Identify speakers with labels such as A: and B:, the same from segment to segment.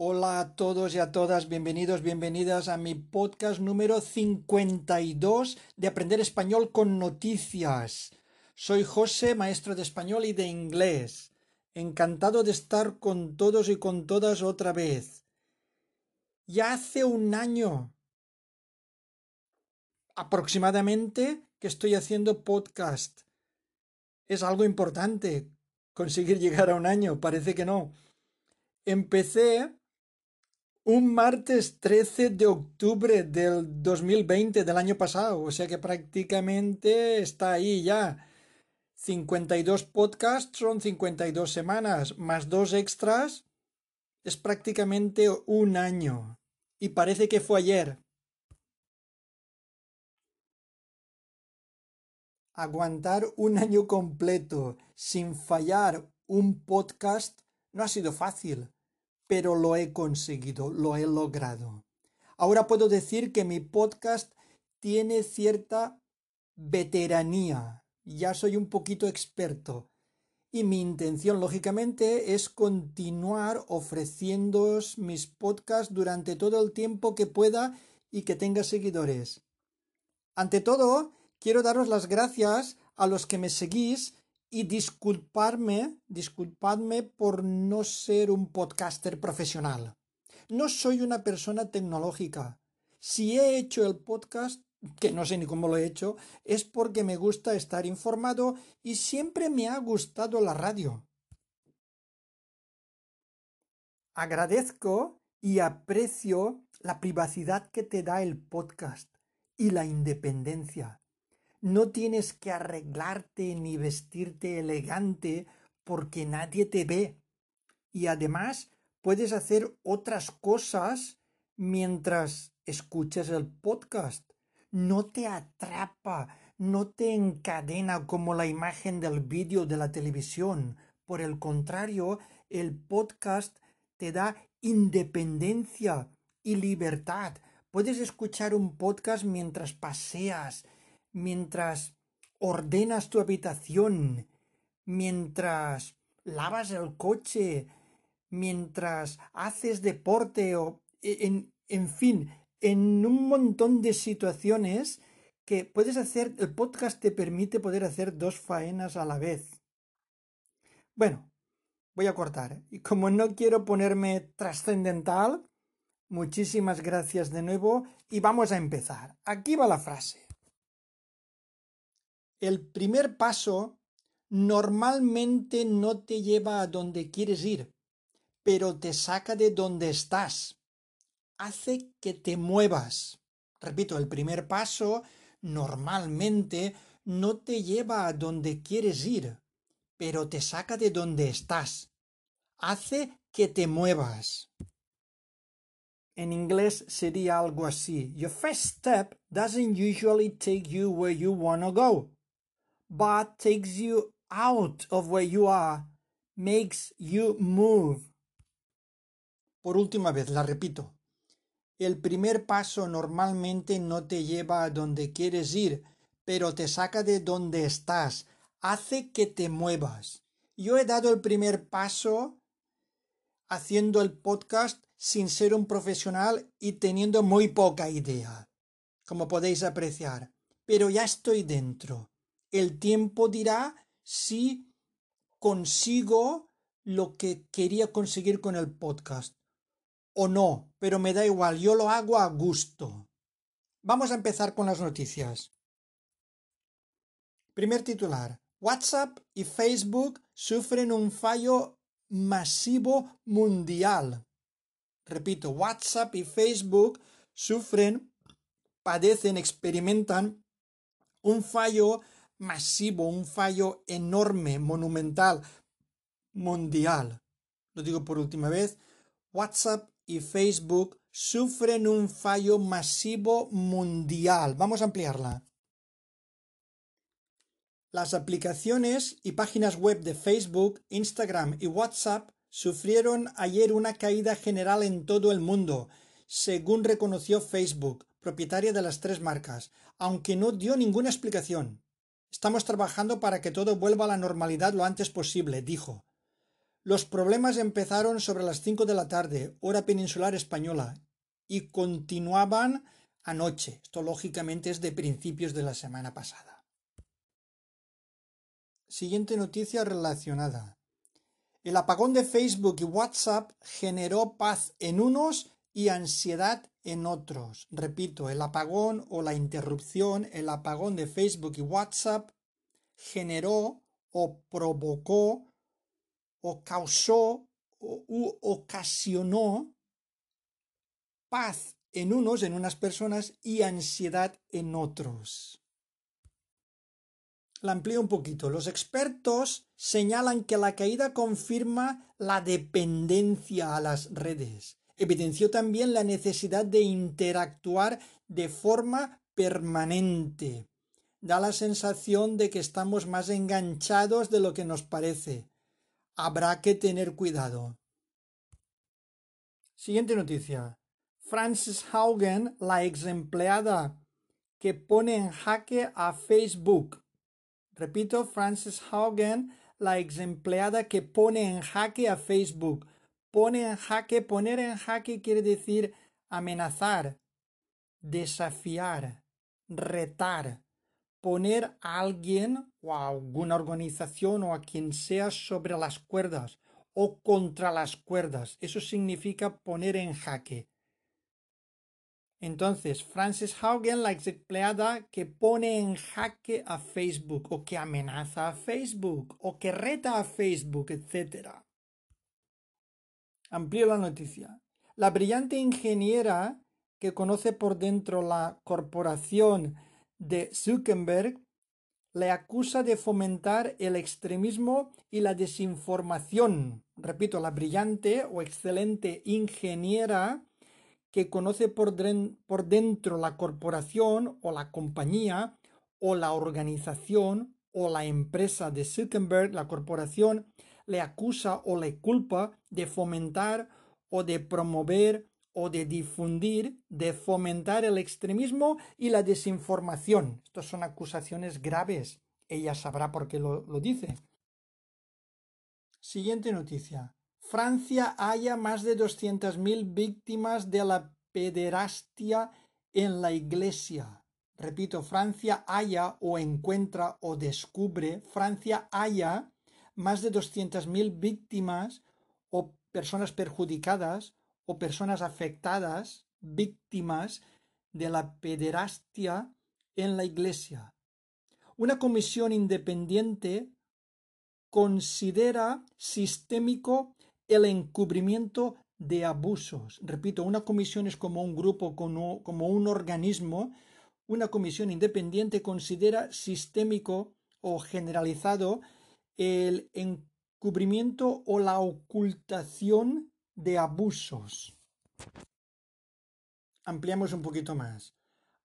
A: Hola a todos y a todas, bienvenidos, bienvenidas a mi podcast número 52 de Aprender Español con Noticias. Soy José, maestro de español y de inglés. Encantado de estar con todos y con todas otra vez. Ya hace un año aproximadamente que estoy haciendo podcast. Es algo importante conseguir llegar a un año, parece que no. Empecé un martes 13 de octubre del 2020 del año pasado, o sea que prácticamente está ahí ya. 52 podcasts son 52 semanas, más dos extras, es prácticamente un año. Y parece que fue ayer. Aguantar un año completo sin fallar un podcast no ha sido fácil pero lo he conseguido, lo he logrado. Ahora puedo decir que mi podcast tiene cierta veteranía, ya soy un poquito experto. Y mi intención, lógicamente, es continuar ofreciéndoos mis podcasts durante todo el tiempo que pueda y que tenga seguidores. Ante todo, quiero daros las gracias a los que me seguís y disculpadme por no ser un podcaster profesional. No soy una persona tecnológica. Si he hecho el podcast, que no sé ni cómo lo he hecho, es porque me gusta estar informado y siempre me ha gustado la radio. Agradezco y aprecio la privacidad que te da el podcast y la independencia. No tienes que arreglarte ni vestirte elegante porque nadie te ve. Y además puedes hacer otras cosas mientras escuchas el podcast. No te atrapa, no te encadena como la imagen del vídeo de la televisión. Por el contrario, el podcast te da independencia y libertad. Puedes escuchar un podcast mientras paseas, mientras ordenas tu habitación, mientras lavas el coche, mientras haces deporte o e, en, en fin, en un montón de situaciones que puedes hacer, el podcast te permite poder hacer dos faenas a la vez. Bueno, voy a cortar. Y como no quiero ponerme trascendental, muchísimas gracias de nuevo y vamos a empezar. Aquí va la frase el primer paso normalmente no te lleva a donde quieres ir, pero te saca de donde estás. Hace que te muevas. Repito, el primer paso normalmente no te lleva a donde quieres ir, pero te saca de donde estás. Hace que te muevas. En inglés sería algo así. Your first step doesn't usually take you where you want to go but takes you out of where you are, makes you move. Por última vez, la repito. El primer paso normalmente no te lleva a donde quieres ir, pero te saca de donde estás, hace que te muevas. Yo he dado el primer paso haciendo el podcast sin ser un profesional y teniendo muy poca idea, como podéis apreciar, pero ya estoy dentro. El tiempo dirá si consigo lo que quería conseguir con el podcast o no, pero me da igual, yo lo hago a gusto. Vamos a empezar con las noticias. Primer titular. WhatsApp y Facebook sufren un fallo masivo mundial. Repito, WhatsApp y Facebook sufren, padecen, experimentan un fallo masivo, un fallo enorme, monumental, mundial. Lo digo por última vez, WhatsApp y Facebook sufren un fallo masivo mundial. Vamos a ampliarla. Las aplicaciones y páginas web de Facebook, Instagram y WhatsApp sufrieron ayer una caída general en todo el mundo, según reconoció Facebook, propietaria de las tres marcas, aunque no dio ninguna explicación. Estamos trabajando para que todo vuelva a la normalidad lo antes posible, dijo. Los problemas empezaron sobre las cinco de la tarde, hora peninsular española, y continuaban anoche. Esto lógicamente es de principios de la semana pasada. Siguiente noticia relacionada. El apagón de Facebook y WhatsApp generó paz en unos y ansiedad en otros. Repito, el apagón o la interrupción, el apagón de Facebook y WhatsApp generó o provocó o causó o u ocasionó paz en unos, en unas personas, y ansiedad en otros. La amplío un poquito. Los expertos señalan que la caída confirma la dependencia a las redes. Evidenció también la necesidad de interactuar de forma permanente. Da la sensación de que estamos más enganchados de lo que nos parece. Habrá que tener cuidado. Siguiente noticia. Frances Haugen, la ex empleada que pone en jaque a Facebook. Repito, Frances Haugen, la ex empleada que pone en jaque a Facebook. Pone en jaque, poner en jaque quiere decir amenazar, desafiar, retar, poner a alguien o a alguna organización o a quien sea sobre las cuerdas o contra las cuerdas. Eso significa poner en jaque. Entonces, Frances Haugen, la ex empleada que pone en jaque a Facebook o que amenaza a Facebook o que reta a Facebook, etc. Amplío la noticia. La brillante ingeniera que conoce por dentro la corporación de Zuckerberg le acusa de fomentar el extremismo y la desinformación. Repito, la brillante o excelente ingeniera que conoce por, por dentro la corporación o la compañía o la organización o la empresa de Zuckerberg, la corporación, le acusa o le culpa de fomentar o de promover o de difundir, de fomentar el extremismo y la desinformación. Estas son acusaciones graves. Ella sabrá por qué lo, lo dice. Siguiente noticia. Francia haya más de 200.000 víctimas de la pederastia en la iglesia. Repito, Francia haya o encuentra o descubre, Francia haya más de 200.000 víctimas o personas perjudicadas o personas afectadas, víctimas de la pederastia en la iglesia. Una comisión independiente considera sistémico el encubrimiento de abusos. Repito, una comisión es como un grupo, como, un organismo. Una comisión independiente considera sistémico o generalizado el encubrimiento o la ocultación de abusos. Ampliamos un poquito más.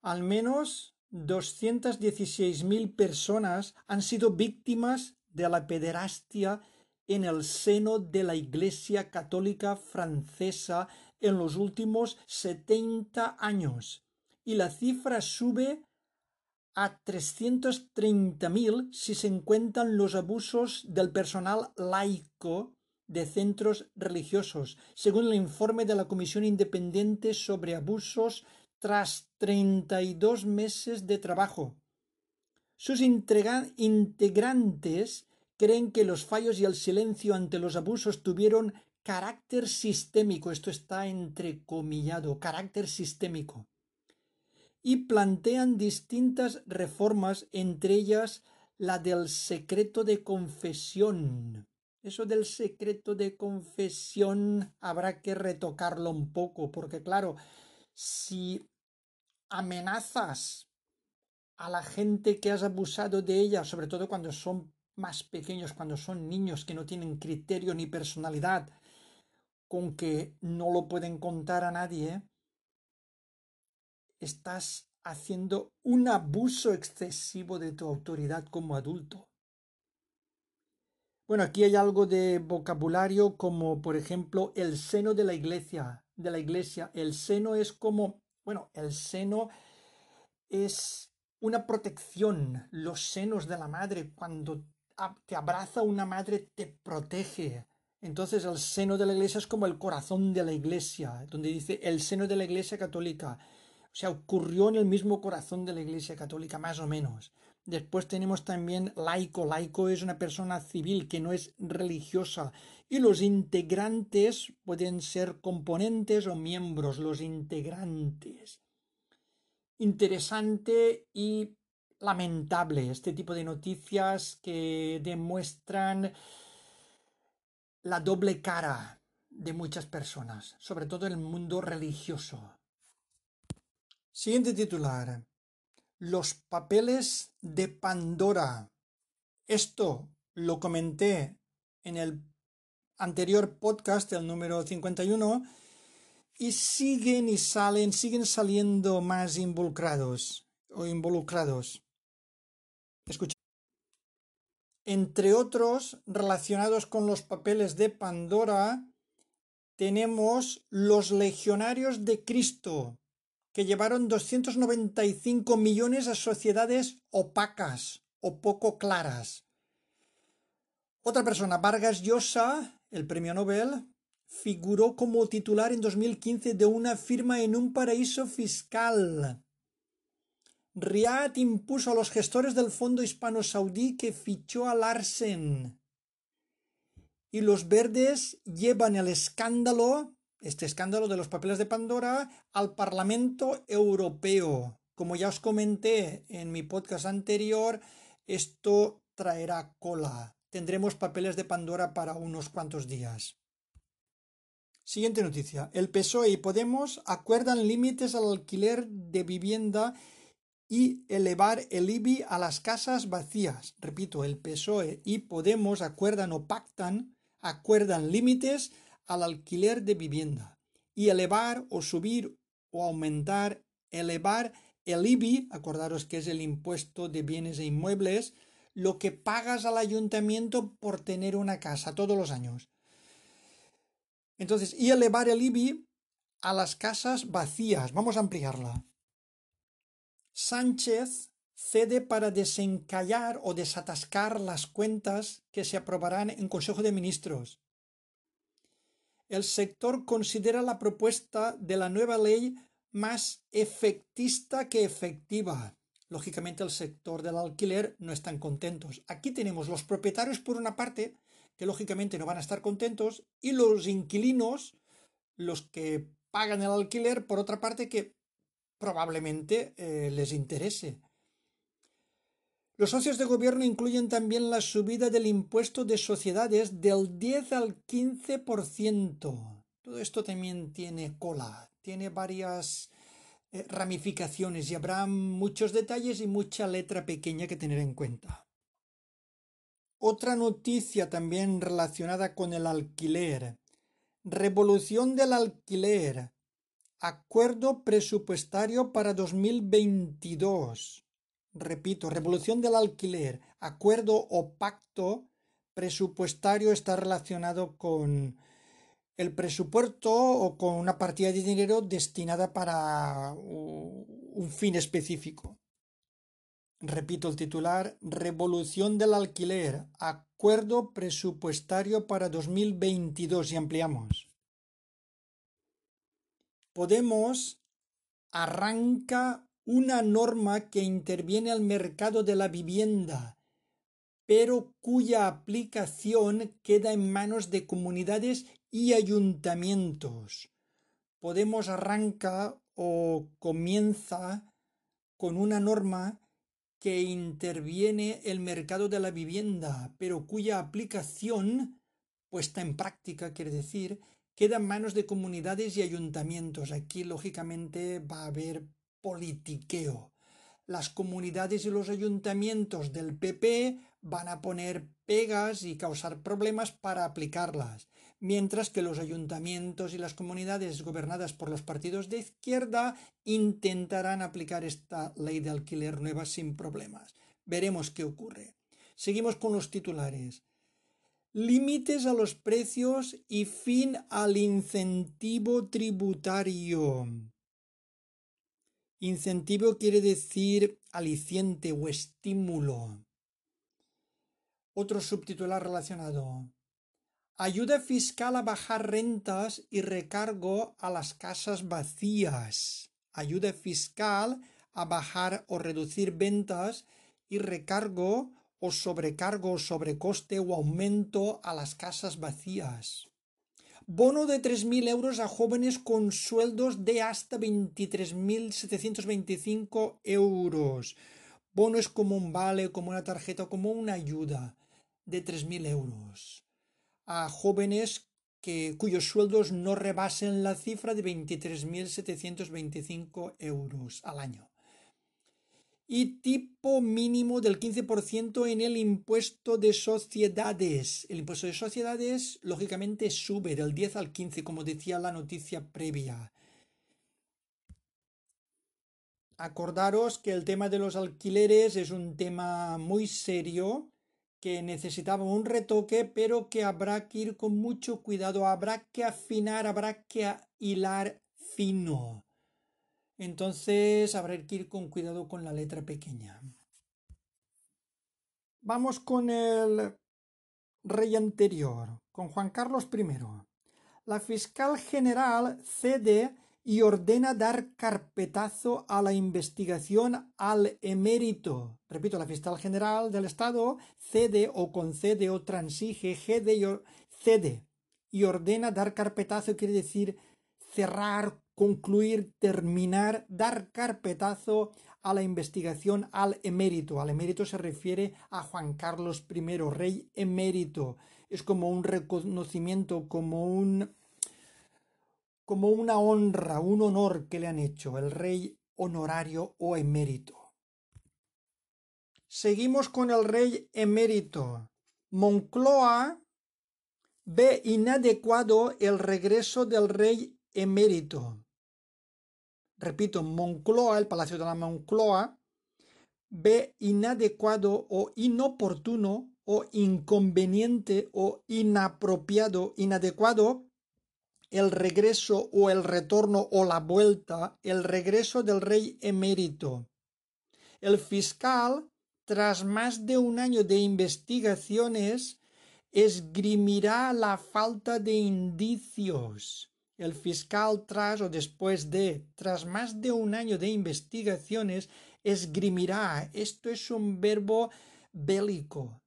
A: Al menos 216.000 personas han sido víctimas de la pederastia en el seno de la Iglesia Católica Francesa en los últimos 70 años y la cifra sube a 330.000 si se encuentran los abusos del personal laico de centros religiosos, según el informe de la Comisión Independiente sobre Abusos tras 32 meses de trabajo. Sus integrantes creen que los fallos y el silencio ante los abusos tuvieron carácter sistémico, esto está entrecomillado, carácter sistémico, y plantean distintas reformas, entre ellas la del secreto de confesión. Eso del secreto de confesión habrá que retocarlo un poco, porque claro, si amenazas a la gente que has abusado de ella, sobre todo cuando son más pequeños, cuando son niños que no tienen criterio ni personalidad, con que no lo pueden contar a nadie, estás haciendo un abuso excesivo de tu autoridad como adulto. Bueno, aquí hay algo de vocabulario como por ejemplo el seno de la iglesia, de la iglesia. El seno es como, bueno, el seno es una protección, los senos de la madre cuando te abraza una madre te protege. Entonces el seno de la iglesia es como el corazón de la iglesia, donde dice el seno de la iglesia católica. O sea, ocurrió en el mismo corazón de la iglesia católica, más o menos. Después tenemos también laico. Laico es una persona civil que no es religiosa. Y los integrantes pueden ser componentes o miembros, los integrantes. Interesante y lamentable este tipo de noticias que demuestran la doble cara de muchas personas, sobre todo el mundo religioso. Siguiente titular. Los papeles de Pandora. Esto lo comenté en el anterior podcast, el número 51, y siguen y salen, siguen saliendo más involucrados o involucrados. Escucha. Entre otros, relacionados con los papeles de Pandora, tenemos los legionarios de Cristo, que llevaron 295 millones a sociedades opacas o poco claras. Otra persona, Vargas Llosa, el premio Nobel, figuró como titular en 2015 de una firma en un paraíso fiscal. Riad impuso a los gestores del fondo hispano-saudí que fichó a Larsen. Y los verdes llevan el escándalo, este escándalo de los papeles de Pandora, al Parlamento Europeo. Como ya os comenté en mi podcast anterior, esto traerá cola. Tendremos papeles de Pandora para unos cuantos días. Siguiente noticia. El PSOE y Podemos acuerdan límites al alquiler de vivienda y elevar el IBI a las casas vacías. Repito, el PSOE y Podemos acuerdan o pactan, acuerdan límites al alquiler de vivienda y elevar o subir o aumentar, elevar el IBI, acordaros que es el impuesto de bienes e inmuebles, lo que pagas al ayuntamiento por tener una casa todos los años. Entonces, y elevar el IBI a las casas vacías. Vamos a ampliarla. Sánchez cede para desencallar o desatascar las cuentas que se aprobarán en Consejo de Ministros. El sector considera la propuesta de la nueva ley más efectista que efectiva. Lógicamente el sector del alquiler no están contentos. Aquí tenemos los propietarios por una parte, que lógicamente no van a estar contentos, y los inquilinos, los que pagan el alquiler, por otra parte, que probablemente eh, les interese. Los socios de gobierno incluyen también la subida del impuesto de sociedades del 10 al 15%. Todo esto también tiene cola, tiene varias eh, ramificaciones y habrá muchos detalles y mucha letra pequeña que tener en cuenta. Otra noticia también relacionada con el alquiler. Revolución del alquiler. Acuerdo presupuestario para 2022. Repito, revolución del alquiler. Acuerdo o pacto presupuestario está relacionado con el presupuesto o con una partida de dinero destinada para un fin específico. Repito el titular, Revolución del alquiler, acuerdo presupuestario para 2022 y ampliamos. Podemos arranca una norma que interviene al mercado de la vivienda, pero cuya aplicación queda en manos de comunidades y ayuntamientos. Podemos arranca o comienza con una norma que interviene el mercado de la vivienda, pero cuya aplicación puesta en práctica, quiere decir, queda en manos de comunidades y ayuntamientos. Aquí, lógicamente, va a haber politiqueo. Las comunidades y los ayuntamientos del PP van a poner pegas y causar problemas para aplicarlas, mientras que los ayuntamientos y las comunidades gobernadas por los partidos de izquierda intentarán aplicar esta ley de alquiler nueva sin problemas. Veremos qué ocurre. Seguimos con los titulares límites a los precios y fin al incentivo tributario. Incentivo quiere decir aliciente o estímulo. Otro subtitular relacionado. Ayuda fiscal a bajar rentas y recargo a las casas vacías. Ayuda fiscal a bajar o reducir ventas y recargo o sobrecargo sobrecoste o aumento a las casas vacías. Bono de 3.000 euros a jóvenes con sueldos de hasta 23.725 euros. Bono es como un vale, como una tarjeta, como una ayuda de 3.000 euros a jóvenes que, cuyos sueldos no rebasen la cifra de 23.725 euros al año y tipo mínimo del 15% en el impuesto de sociedades. El impuesto de sociedades, lógicamente, sube del 10 al 15, como decía la noticia previa. Acordaros que el tema de los alquileres es un tema muy serio que necesitaba un retoque, pero que habrá que ir con mucho cuidado, habrá que afinar, habrá que hilar fino. Entonces habrá que ir con cuidado con la letra pequeña. Vamos con el rey anterior, con Juan Carlos I. La fiscal general cede y ordena dar carpetazo a la investigación al emérito. Repito, la fiscal general del Estado cede o concede o transige, cede y ordena dar carpetazo, quiere decir cerrar, concluir, terminar, dar carpetazo a la investigación al emérito. Al emérito se refiere a Juan Carlos I, rey emérito. Es como un reconocimiento, como un como una honra, un honor que le han hecho, el rey honorario o emérito. Seguimos con el rey emérito. Moncloa ve inadecuado el regreso del rey emérito repito, Moncloa, el Palacio de la Moncloa, ve inadecuado o inoportuno o inconveniente o inapropiado, inadecuado el regreso o el retorno o la vuelta, el regreso del rey emérito. El fiscal, tras más de un año de investigaciones, esgrimirá la falta de indicios el fiscal tras o después de, tras más de un año de investigaciones, esgrimirá. Esto es un verbo bélico.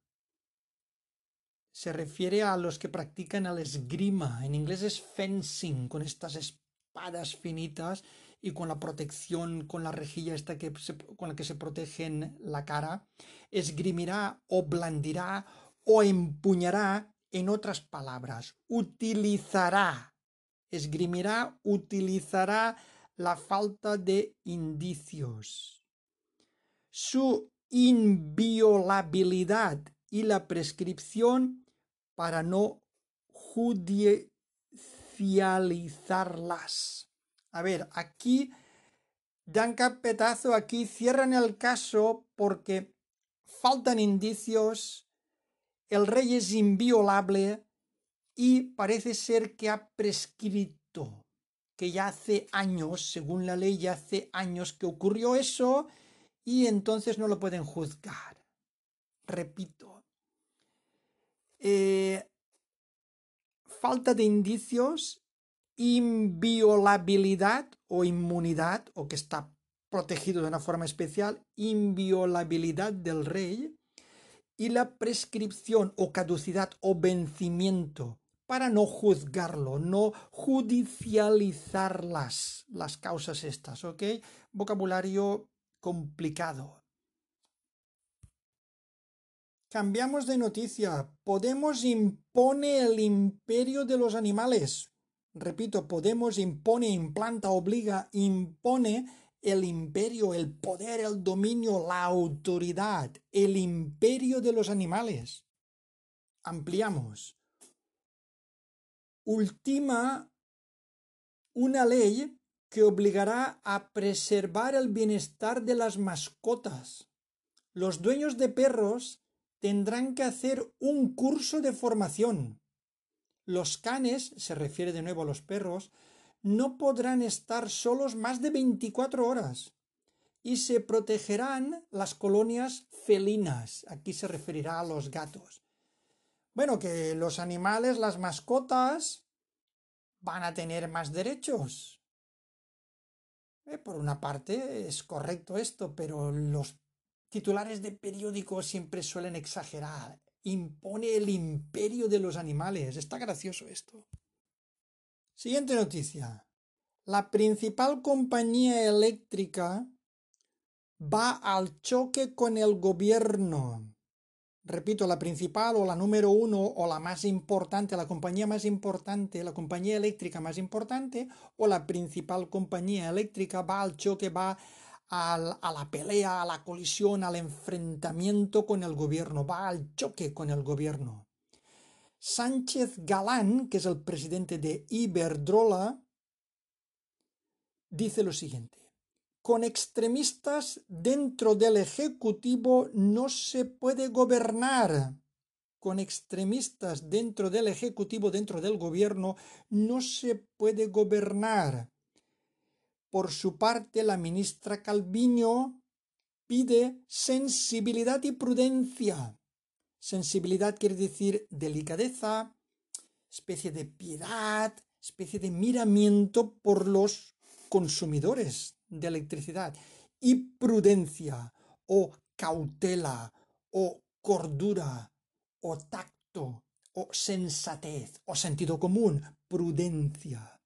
A: Se refiere a los que practican el esgrima. En inglés es fencing, con estas espadas finitas y con la protección, con la rejilla esta que con la que se protegen la cara. Esgrimirá o blandirá o empuñará, en otras palabras, utilizará esgrimirá, utilizará la falta de indicios. Su inviolabilidad y la prescripción para no judicializarlas. A ver, aquí dan capetazo, aquí cierran el caso porque faltan indicios, el rey es inviolable, y parece ser que ha prescrito, que ya hace años, según la ley, ya hace años que ocurrió eso y entonces no lo pueden juzgar. Repito, eh, falta de indicios, inviolabilidad o inmunidad, o que está protegido de una forma especial, inviolabilidad del rey, y la prescripción o caducidad o vencimiento para no juzgarlo, no judicializar las, las causas estas, ¿ok? Vocabulario complicado. Cambiamos de noticia. Podemos impone el imperio de los animales. Repito, Podemos impone, implanta, obliga, impone el imperio, el poder, el dominio, la autoridad, el imperio de los animales. Ampliamos ultima una ley que obligará a preservar el bienestar de las mascotas. Los dueños de perros tendrán que hacer un curso de formación. Los canes, se refiere de nuevo a los perros, no podrán estar solos más de 24 horas y se protegerán las colonias felinas. Aquí se referirá a los gatos. Bueno, que los animales, las mascotas, van a tener más derechos. Eh, por una parte es correcto esto, pero los titulares de periódicos siempre suelen exagerar. Impone el imperio de los animales. Está gracioso esto. Siguiente noticia. La principal compañía eléctrica va al choque con el gobierno repito, la principal o la número uno o la más importante, la compañía más importante, la compañía eléctrica más importante o la principal compañía eléctrica va al choque, va a la pelea, a la colisión, al enfrentamiento con el gobierno, va al choque con el gobierno. Sánchez Galán, que es el presidente de Iberdrola, dice lo siguiente con extremistas dentro del Ejecutivo no se puede gobernar. Con extremistas dentro del Ejecutivo, dentro del Gobierno, no se puede gobernar. Por su parte, la ministra Calviño pide sensibilidad y prudencia. Sensibilidad quiere decir delicadeza, especie de piedad, especie de miramiento por los consumidores de electricidad y prudencia o cautela o cordura o tacto o sensatez o sentido común, prudencia.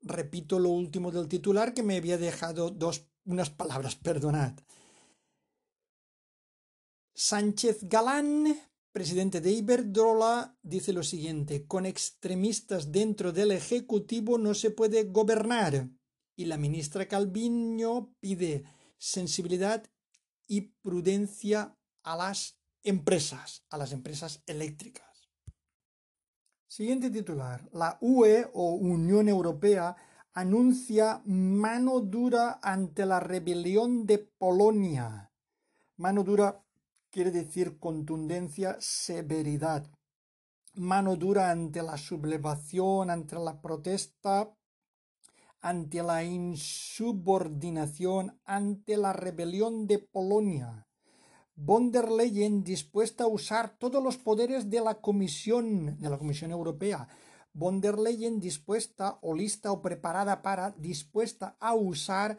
A: Repito lo último del titular que me había dejado dos unas palabras, perdonad. Sánchez Galán presidente de Iberdrola dice lo siguiente, con extremistas dentro del Ejecutivo no se puede gobernar. Y la ministra Calviño pide sensibilidad y prudencia a las empresas, a las empresas eléctricas. Siguiente titular. La UE o Unión Europea anuncia mano dura ante la rebelión de Polonia. Mano dura quiere decir contundencia, severidad. Mano dura ante la sublevación, ante la protesta, ante la insubordinación, ante la rebelión de Polonia. Von der Leyen dispuesta a usar todos los poderes de la Comisión, de la Comisión Europea. Von der Leyen dispuesta o lista o preparada para, dispuesta a usar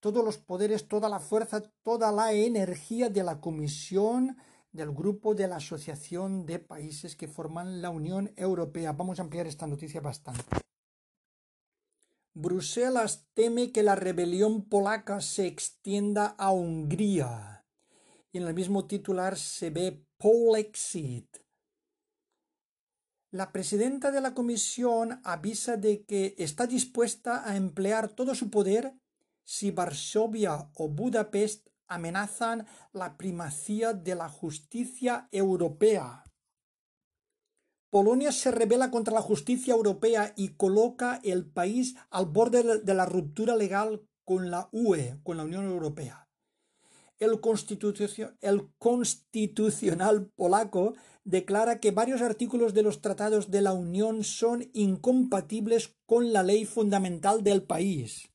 A: todos los poderes, toda la fuerza, toda la energía de la Comisión del grupo de la Asociación de Países que forman la Unión Europea. Vamos a ampliar esta noticia bastante. Bruselas teme que la rebelión polaca se extienda a Hungría. Y en el mismo titular se ve Polexit. La presidenta de la Comisión avisa de que está dispuesta a emplear todo su poder si Varsovia o Budapest amenazan la primacía de la justicia europea. Polonia se rebela contra la justicia europea y coloca el país al borde de la ruptura legal con la UE, con la Unión Europea. El, el, constitucional polaco declara que varios artículos de los tratados de la Unión son incompatibles con la ley fundamental del país.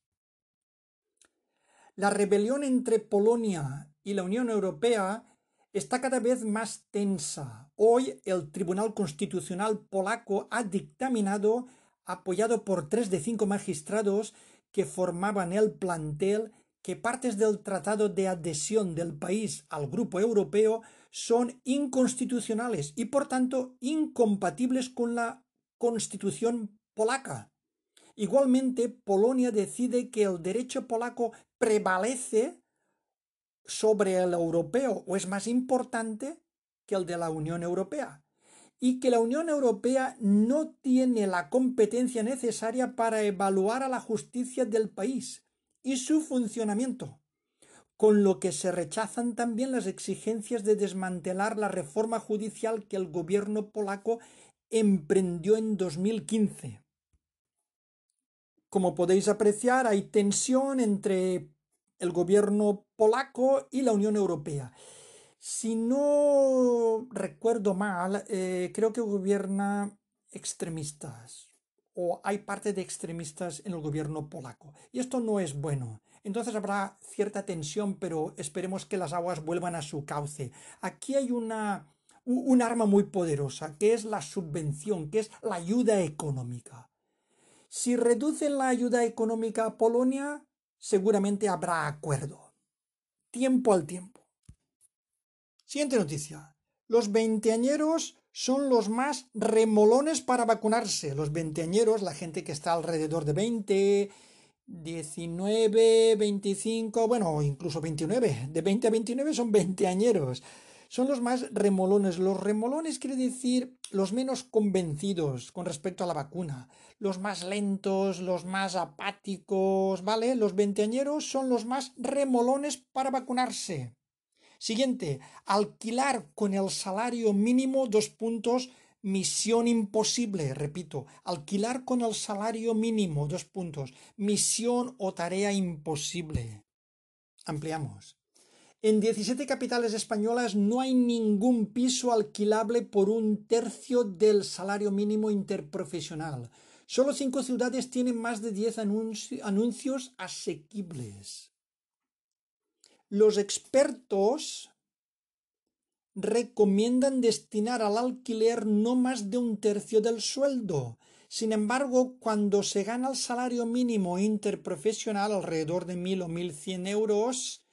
A: La rebelión entre Polonia y la Unión Europea está cada vez más tensa. Hoy el Tribunal Constitucional polaco ha dictaminado, apoyado por tres de cinco magistrados que formaban el plantel, que partes del tratado de adhesión del país al grupo europeo son inconstitucionales y por tanto incompatibles con la constitución polaca. Igualmente, Polonia decide que el derecho polaco prevalece sobre el europeo o es más importante que el de la Unión Europea y que la Unión Europea no tiene la competencia necesaria para evaluar a la justicia del país y su funcionamiento, con lo que se rechazan también las exigencias de desmantelar la reforma judicial que el gobierno polaco emprendió en 2015. Como podéis apreciar, hay tensión entre el gobierno polaco y la Unión Europea. Si no recuerdo mal, eh, creo que gobierna extremistas o hay parte de extremistas en el gobierno polaco. Y esto no es bueno. entonces habrá cierta tensión, pero esperemos que las aguas vuelvan a su cauce. Aquí hay una, un arma muy poderosa, que es la subvención, que es la ayuda económica. Si reducen la ayuda económica a Polonia, seguramente habrá acuerdo. Tiempo al tiempo. Siguiente noticia. Los veinteañeros son los más remolones para vacunarse. Los veinteañeros, la gente que está alrededor de 20, 19, 25, bueno, incluso 29. De 20 a 29 son veinteañeros. Son los más remolones. Los remolones quiere decir los menos convencidos con respecto a la vacuna. Los más lentos, los más apáticos, ¿vale? Los veinteañeros son los más remolones para vacunarse. Siguiente, alquilar con el salario mínimo, dos puntos, misión imposible, repito, alquilar con el salario mínimo, dos puntos, misión o tarea imposible. Ampliamos. En 17 capitales españolas no hay ningún piso alquilable por un tercio del salario mínimo interprofesional. Solo cinco ciudades tienen más de 10 anuncios asequibles. Los expertos recomiendan destinar al alquiler no más de un tercio del sueldo. Sin embargo, cuando se gana el salario mínimo interprofesional, alrededor de mil o mil cien euros,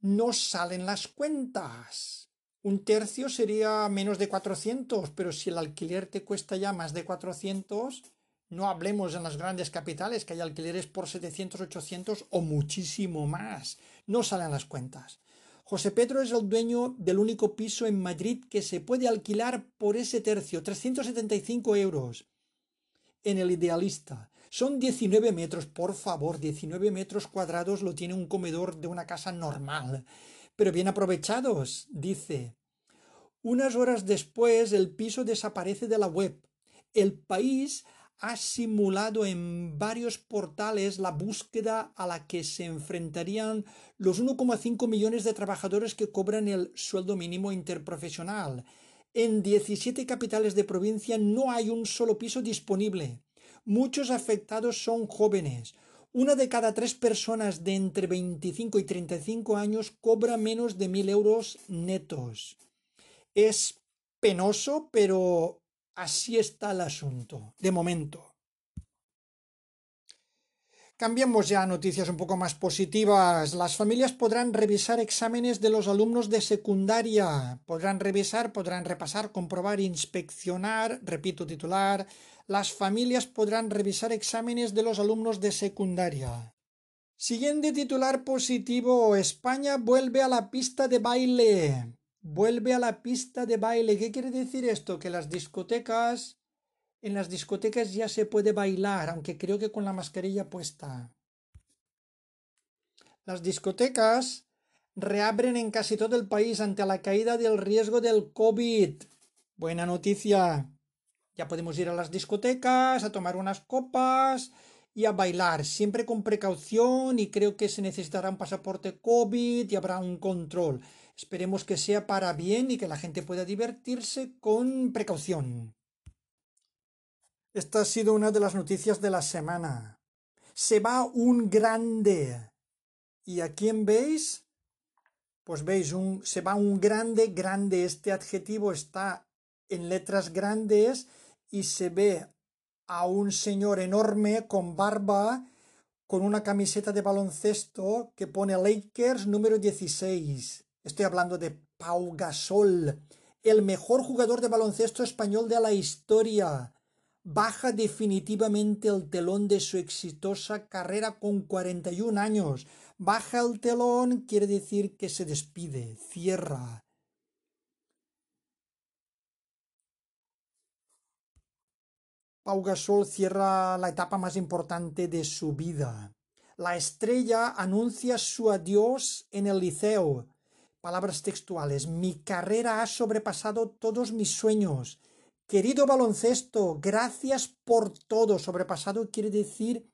A: no salen las cuentas. Un tercio sería menos de 400, pero si el alquiler te cuesta ya más de 400, no hablemos en las grandes capitales que hay alquileres por 700, 800 o muchísimo más. No salen las cuentas. José Pedro es el dueño del único piso en Madrid que se puede alquilar por ese tercio, 375 euros. En el idealista. Son 19 metros, por favor, 19 metros cuadrados lo tiene un comedor de una casa normal. Pero bien aprovechados, dice. Unas horas después el piso desaparece de la web. El país ha simulado en varios portales la búsqueda a la que se enfrentarían los 1,5 millones de trabajadores que cobran el sueldo mínimo interprofesional. En 17 capitales de provincia no hay un solo piso disponible. Muchos afectados son jóvenes. Una de cada tres personas de entre 25 y 35 años cobra menos de mil euros netos. Es penoso, pero Así está el asunto, de momento. Cambiemos ya a noticias un poco más positivas. Las familias podrán revisar exámenes de los alumnos de secundaria. Podrán revisar, podrán repasar, comprobar, inspeccionar, repito titular. Las familias podrán revisar exámenes de los alumnos de secundaria. Siguiente titular positivo. España vuelve a la pista de baile vuelve a la pista de baile. ¿Qué quiere decir esto? Que las discotecas, en las discotecas ya se puede bailar, aunque creo que con la mascarilla puesta. Las discotecas reabren en casi todo el país ante la caída del riesgo del COVID. Buena noticia. Ya podemos ir a las discotecas, a tomar unas copas y a bailar, siempre con precaución y creo que se necesitará un pasaporte COVID y habrá un control. Esperemos que sea para bien y que la gente pueda divertirse con precaución. Esta ha sido una de las noticias de la semana. Se va un grande. ¿Y a quién veis? Pues veis, un, se va un grande, grande. Este adjetivo está en letras grandes y se ve a un señor enorme con barba, con una camiseta de baloncesto que pone Lakers número 16. Estoy hablando de Pau Gasol, el mejor jugador de baloncesto español de la historia. Baja definitivamente el telón de su exitosa carrera con 41 años. Baja el telón quiere decir que se despide, cierra. Pau Gasol cierra la etapa más importante de su vida. La estrella anuncia su adiós en el liceo Palabras textuales. Mi carrera ha sobrepasado todos mis sueños. Querido baloncesto, gracias por todo. Sobrepasado quiere decir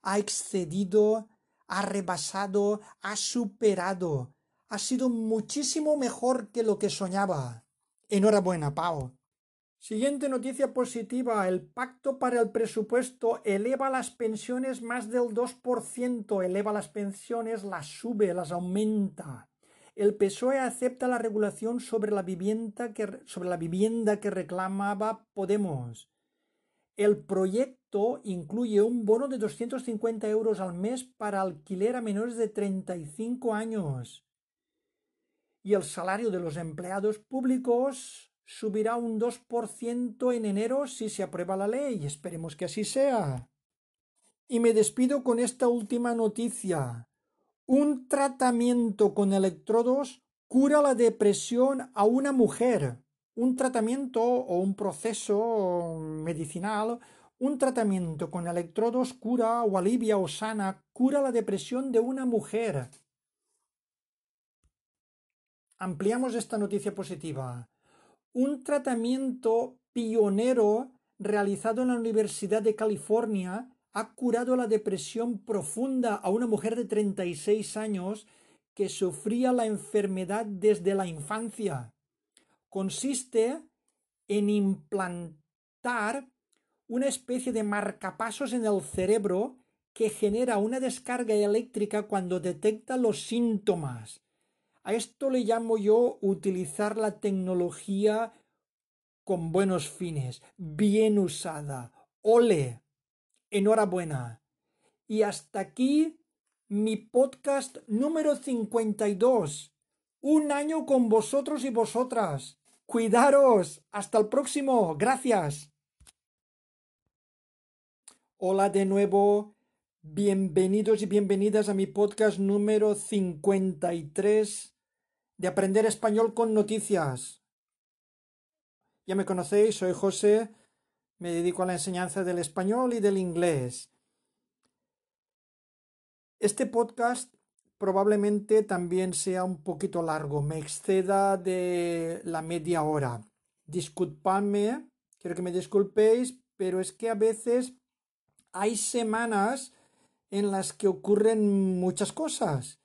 A: ha excedido, ha rebasado, ha superado. Ha sido muchísimo mejor que lo que soñaba. Enhorabuena, Pau. Siguiente noticia positiva. El pacto para el presupuesto eleva las pensiones más del 2%. Eleva las pensiones, las sube, las aumenta. El PSOE acepta la regulación sobre la vivienda que, reclamaba Podemos. El proyecto incluye un bono de 250 euros al mes para alquiler a menores de 35 años. Y el salario de los empleados públicos subirá un 2% en enero si se aprueba la ley. Esperemos que así sea. Y me despido con esta última noticia. Un tratamiento con electrodos cura la depresión a una mujer. Un tratamiento o un proceso medicinal, un tratamiento con electrodos cura o alivia o sana, cura la depresión de una mujer. Ampliamos esta noticia positiva un tratamiento pionero realizado en la Universidad de California ha curado la depresión profunda a una mujer de 36 años que sufría la enfermedad desde la infancia. Consiste en implantar una especie de marcapasos en el cerebro que genera una descarga eléctrica cuando detecta los síntomas. A esto le llamo yo utilizar la tecnología con buenos fines, bien usada. Ole, enhorabuena. Y hasta aquí mi podcast número 52. Un año con vosotros y vosotras. Cuidaros. Hasta el próximo. Gracias. Hola de nuevo. Bienvenidos y bienvenidas a mi podcast número 53 de aprender español con noticias. Ya me conocéis, soy José, me dedico a la enseñanza del español y del inglés. Este podcast probablemente también sea un poquito largo, me exceda de la media hora. Disculpadme, quiero que me disculpéis, pero es que a veces hay semanas en las que ocurren muchas cosas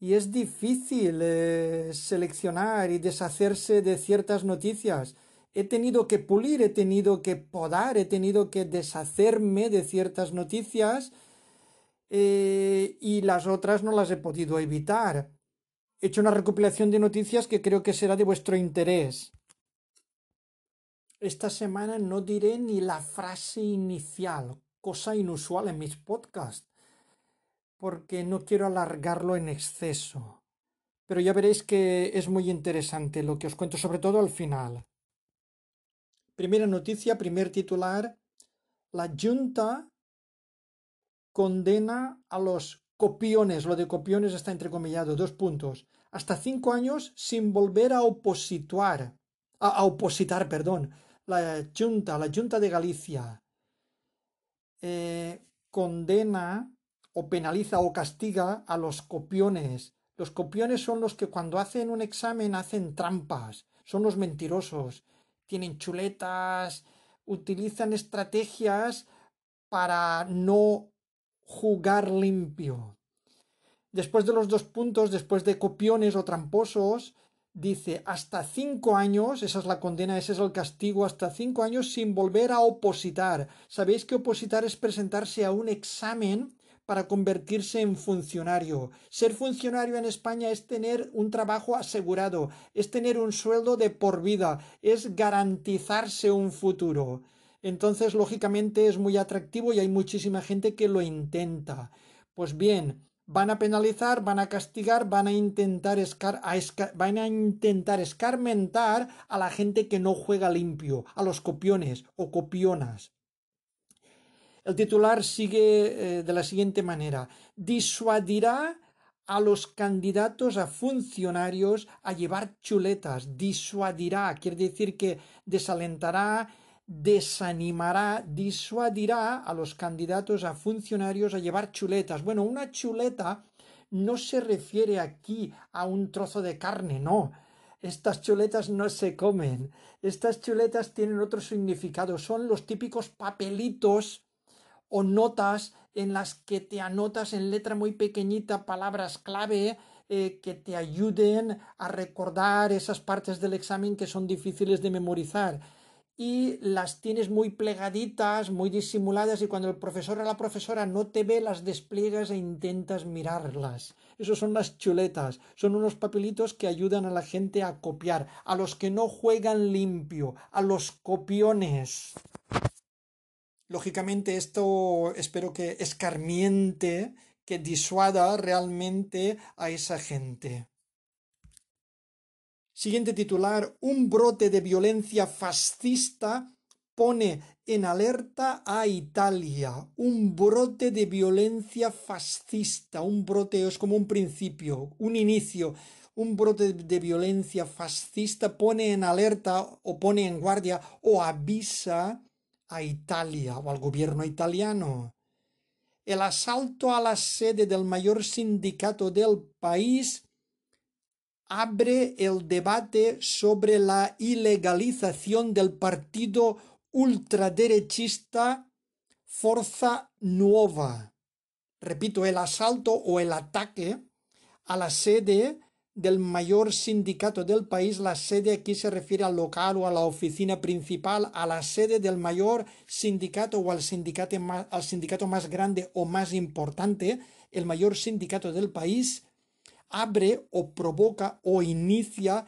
A: y es difícil eh, seleccionar y deshacerse de ciertas noticias. He tenido que pulir, he tenido que podar, he tenido que deshacerme de ciertas noticias eh, y las otras no las he podido evitar. He hecho una recopilación de noticias que creo que será de vuestro interés. Esta semana no diré ni la frase inicial, cosa inusual en mis podcasts porque no quiero alargarlo en exceso. Pero ya veréis que es muy interesante lo que os cuento, sobre todo al final. Primera noticia, primer titular. La Junta condena a los copiones, lo de copiones está entrecomillado, dos puntos, hasta cinco años sin volver a opositar, a, opositar, perdón, la Junta, la Junta de Galicia, eh, condena o penaliza o castiga a los copiones. Los copiones son los que cuando hacen un examen hacen trampas, son los mentirosos, tienen chuletas, utilizan estrategias para no jugar limpio. Después de los dos puntos, después de copiones o tramposos, dice hasta cinco años, esa es la condena, ese es el castigo, hasta cinco años sin volver a opositar. Sabéis que opositar es presentarse a un examen para convertirse en funcionario. Ser funcionario en España es tener un trabajo asegurado, es tener un sueldo de por vida, es garantizarse un futuro. Entonces, lógicamente, es muy atractivo y hay muchísima gente que lo intenta. Pues bien, van a penalizar, van a castigar, van a intentar, van a intentar escarmentar a la gente que no juega limpio, a los copiones o copionas. El titular sigue eh, de la siguiente manera. Disuadirá a los candidatos a funcionarios a llevar chuletas. Disuadirá, quiere decir que desalentará, desanimará, disuadirá a los candidatos a funcionarios a llevar chuletas. Bueno, una chuleta no se refiere aquí a un trozo de carne, no. Estas chuletas no se comen. Estas chuletas tienen otro significado. Son los típicos papelitos o notas en las que te anotas en letra muy pequeñita palabras clave eh, que te ayuden a recordar esas partes del examen que son difíciles de memorizar. y las tienes muy plegaditas, muy disimuladas y cuando el profesor o la profesora no te ve las despliegas e intentas mirarlas. Esos son las chuletas, son unos papelitos que ayudan a la gente a copiar, a los que no juegan limpio, a los copiones. Lógicamente esto espero que escarmiente, que disuada realmente a esa gente. Siguiente titular, un brote de violencia fascista pone en alerta a Italia. Un brote de violencia fascista. Un brote es como un principio, un inicio. Un brote de violencia fascista pone en alerta o pone en guardia o avisa a Italia o al gobierno italiano. El asalto a la sede del mayor sindicato del país abre el debate sobre la ilegalización del partido ultraderechista Forza Nuova. Repito, el asalto o el ataque a la sede del mayor sindicato del país, la sede aquí se refiere al local o a la oficina principal, a la sede del mayor sindicato o al sindicato más, al sindicato más grande o más importante, el mayor sindicato del país, abre o provoca o inicia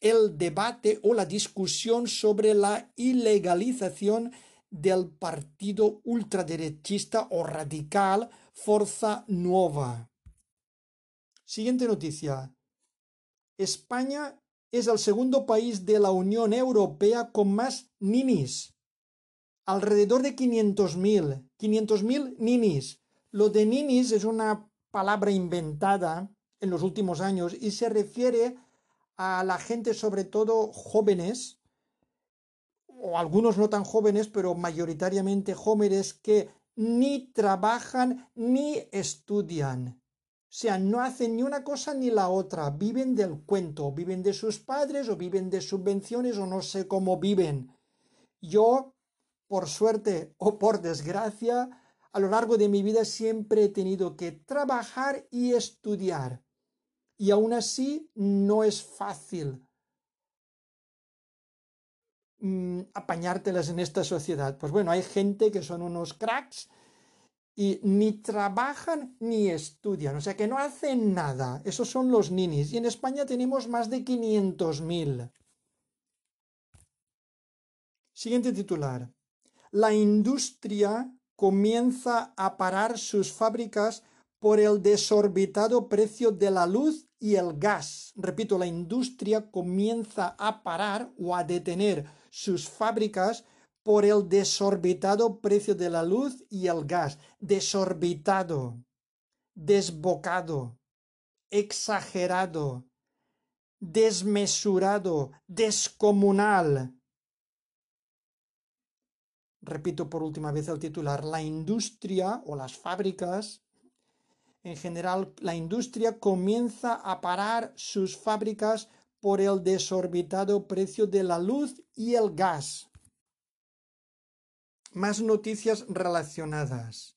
A: el debate o la discusión sobre la ilegalización del partido ultraderechista o radical Forza Nueva. Siguiente noticia. España es el segundo país de la Unión Europea con más ninis. Alrededor de 500.000. 500.000 ninis. Lo de ninis es una palabra inventada en los últimos años y se refiere a la gente sobre todo jóvenes o algunos no tan jóvenes pero mayoritariamente jóvenes que ni trabajan ni estudian. Sea, no hacen ni una cosa ni la otra, viven del cuento, viven de sus padres o viven de subvenciones o no sé cómo viven. Yo, por suerte o por desgracia, a lo largo de mi vida siempre he tenido que trabajar y estudiar y aún así no es fácil mm, apañártelas en esta sociedad. Pues bueno, hay gente que son unos cracks y ni trabajan ni estudian, o sea que no hacen nada. Esos son los ninis. Y en España tenemos más de 500.000. Siguiente titular. La industria comienza a parar sus fábricas por el desorbitado precio de la luz y el gas. Repito, la industria comienza a parar o a detener sus fábricas por el desorbitado precio de la luz y el gas. Desorbitado, desbocado, exagerado, desmesurado, descomunal. Repito por última vez el titular. La industria o las fábricas en general, la industria comienza a parar sus fábricas por el desorbitado precio de la luz y el gas. Más noticias relacionadas.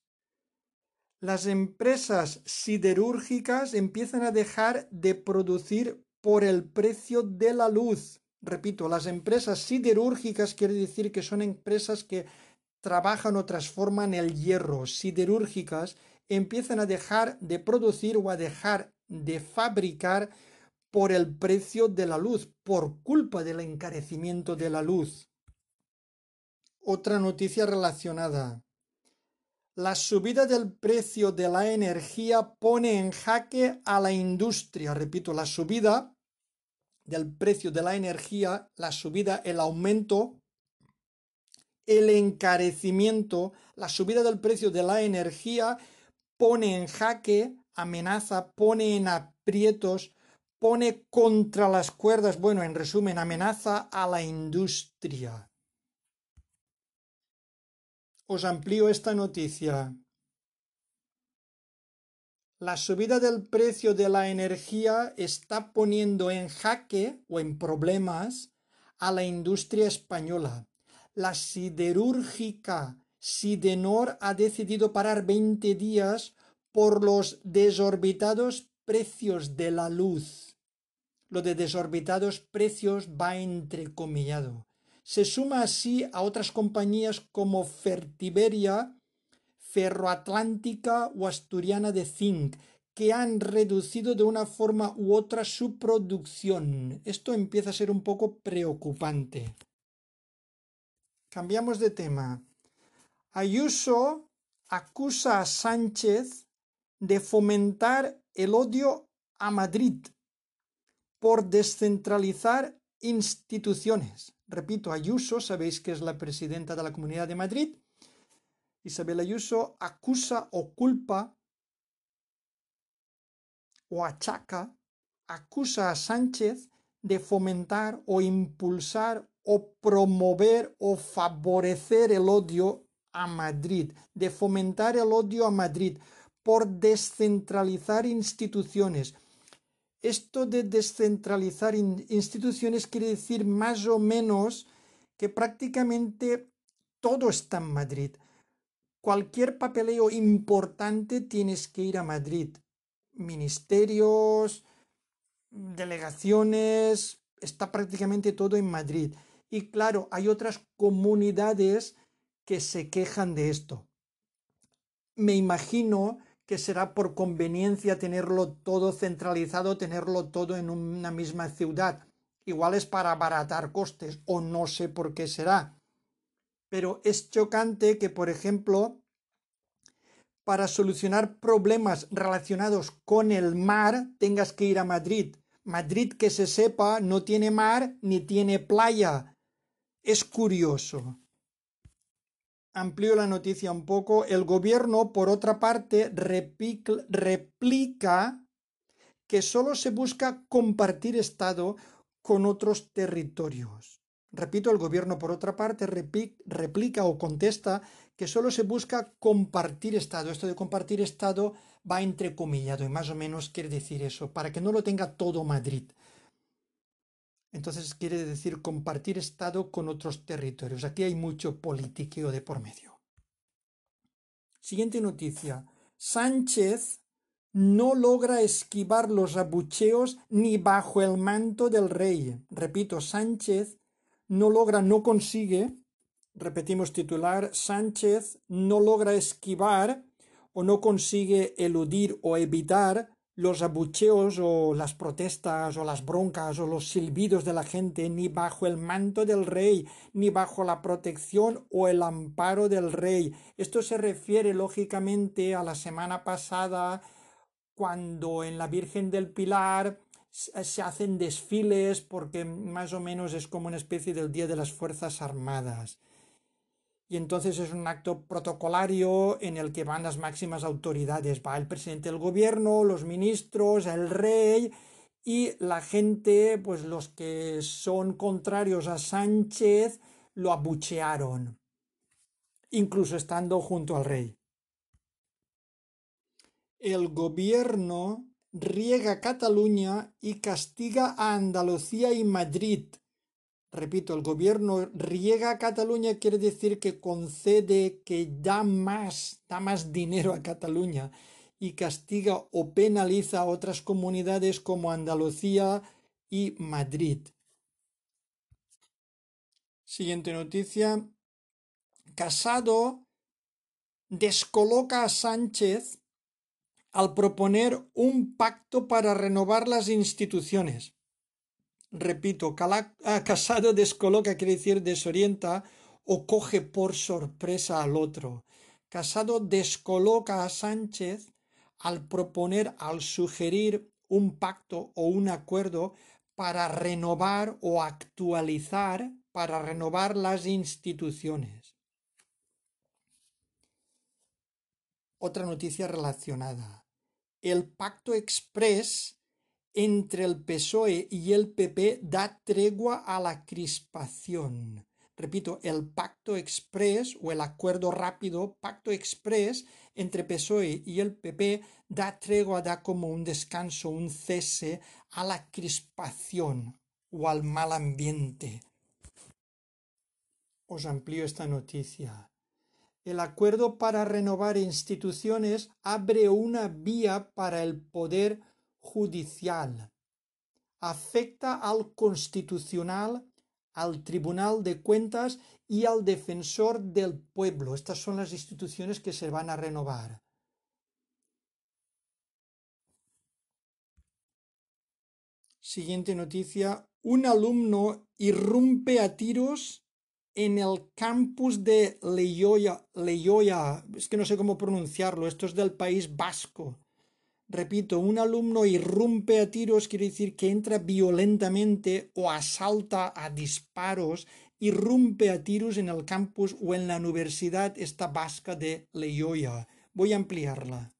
A: Las empresas siderúrgicas empiezan a dejar de producir por el precio de la luz. Repito, las empresas siderúrgicas quiere decir que son empresas que trabajan o transforman el hierro. Siderúrgicas empiezan a dejar de producir o a dejar de fabricar por el precio de la luz, por culpa del encarecimiento de la luz. Otra noticia relacionada. La subida del precio de la energía pone en jaque a la industria. Repito, la subida del precio de la energía, la subida, el aumento, el encarecimiento, la subida del precio de la energía pone en jaque, amenaza, pone en aprietos, pone contra las cuerdas, bueno, en resumen, amenaza a la industria. Os amplío esta noticia. La subida del precio de la energía está poniendo en jaque o en problemas a la industria española. La siderúrgica Sidenor ha decidido parar 20 días por los desorbitados precios de la luz. Lo de desorbitados precios va entrecomillado. Se suma así a otras compañías como Fertiberia, Ferroatlántica o Asturiana de Zinc, que han reducido de una forma u otra su producción. Esto empieza a ser un poco preocupante. Cambiamos de tema. Ayuso acusa a Sánchez de fomentar el odio a Madrid por descentralizar instituciones. Repito, Ayuso, sabéis que es la presidenta de la Comunidad de Madrid. Isabel Ayuso acusa o culpa o achaca, acusa a Sánchez de fomentar o impulsar o promover o favorecer el odio a Madrid, de fomentar el odio a Madrid por descentralizar instituciones. Esto de descentralizar instituciones quiere decir más o menos que prácticamente todo está en Madrid. Cualquier papeleo importante tienes que ir a Madrid ministerios, delegaciones, está prácticamente todo en Madrid. Y claro, hay otras comunidades que se quejan de esto. Me imagino que será por conveniencia tenerlo todo centralizado, tenerlo todo en una misma ciudad. Igual es para abaratar costes o no sé por qué será. Pero es chocante que, por ejemplo, para solucionar problemas relacionados con el mar tengas que ir a Madrid. Madrid, que se sepa, no tiene mar ni tiene playa. Es curioso. Amplío la noticia un poco. El gobierno, por otra parte, replica que solo se busca compartir Estado con otros territorios. Repito, el gobierno, por otra parte, replica o contesta que solo se busca compartir Estado. Esto de compartir Estado va entrecomillado y más o menos quiere decir eso, para que no lo tenga todo Madrid. Entonces quiere decir compartir Estado con otros territorios. Aquí hay mucho politiqueo de por medio. Siguiente noticia. Sánchez no logra esquivar los abucheos ni bajo el manto del rey. Repito, Sánchez no logra, no consigue repetimos titular, Sánchez no logra esquivar o no consigue eludir o evitar los abucheos o las protestas o las broncas o los silbidos de la gente ni bajo el manto del rey, ni bajo la protección o el amparo del rey. Esto se refiere lógicamente a la semana pasada cuando en la Virgen del Pilar se hacen desfiles porque más o menos es como una especie del Día de las Fuerzas Armadas y entonces es un acto protocolario en el que van las máximas autoridades, va el presidente del gobierno, los ministros, el rey y la gente, pues los que son contrarios a Sánchez lo abuchearon, incluso estando junto al rey. El gobierno riega Cataluña y castiga a Andalucía y Madrid Repito, el gobierno riega a Cataluña quiere decir que concede, que da más, da más dinero a Cataluña y castiga o penaliza a otras comunidades como Andalucía y Madrid. Siguiente noticia. Casado descoloca a Sánchez al proponer un pacto para renovar las instituciones. Repito, ah, casado descoloca quiere decir desorienta o coge por sorpresa al otro. Casado descoloca a Sánchez al proponer, al sugerir un pacto o un acuerdo para renovar o actualizar, para renovar las instituciones. Otra noticia relacionada. El pacto express entre el PSOE y el PP da tregua a la crispación. Repito, el pacto express o el acuerdo rápido, pacto express entre PSOE y el PP da tregua, da como un descanso, un cese a la crispación o al mal ambiente. Os amplío esta noticia. El acuerdo para renovar instituciones abre una vía para el poder judicial, afecta al constitucional, al Tribunal de Cuentas y al Defensor del Pueblo. Estas son las instituciones que se van a renovar. Siguiente noticia. Un alumno irrumpe a tiros en el campus de Leioya, es que no sé cómo pronunciarlo, esto es del País Vasco. Repito, un alumno irrumpe a tiros quiere decir que entra violentamente o asalta a disparos, irrumpe a tiros en el campus o en la universidad esta vasca de Leioya. Voy a ampliarla.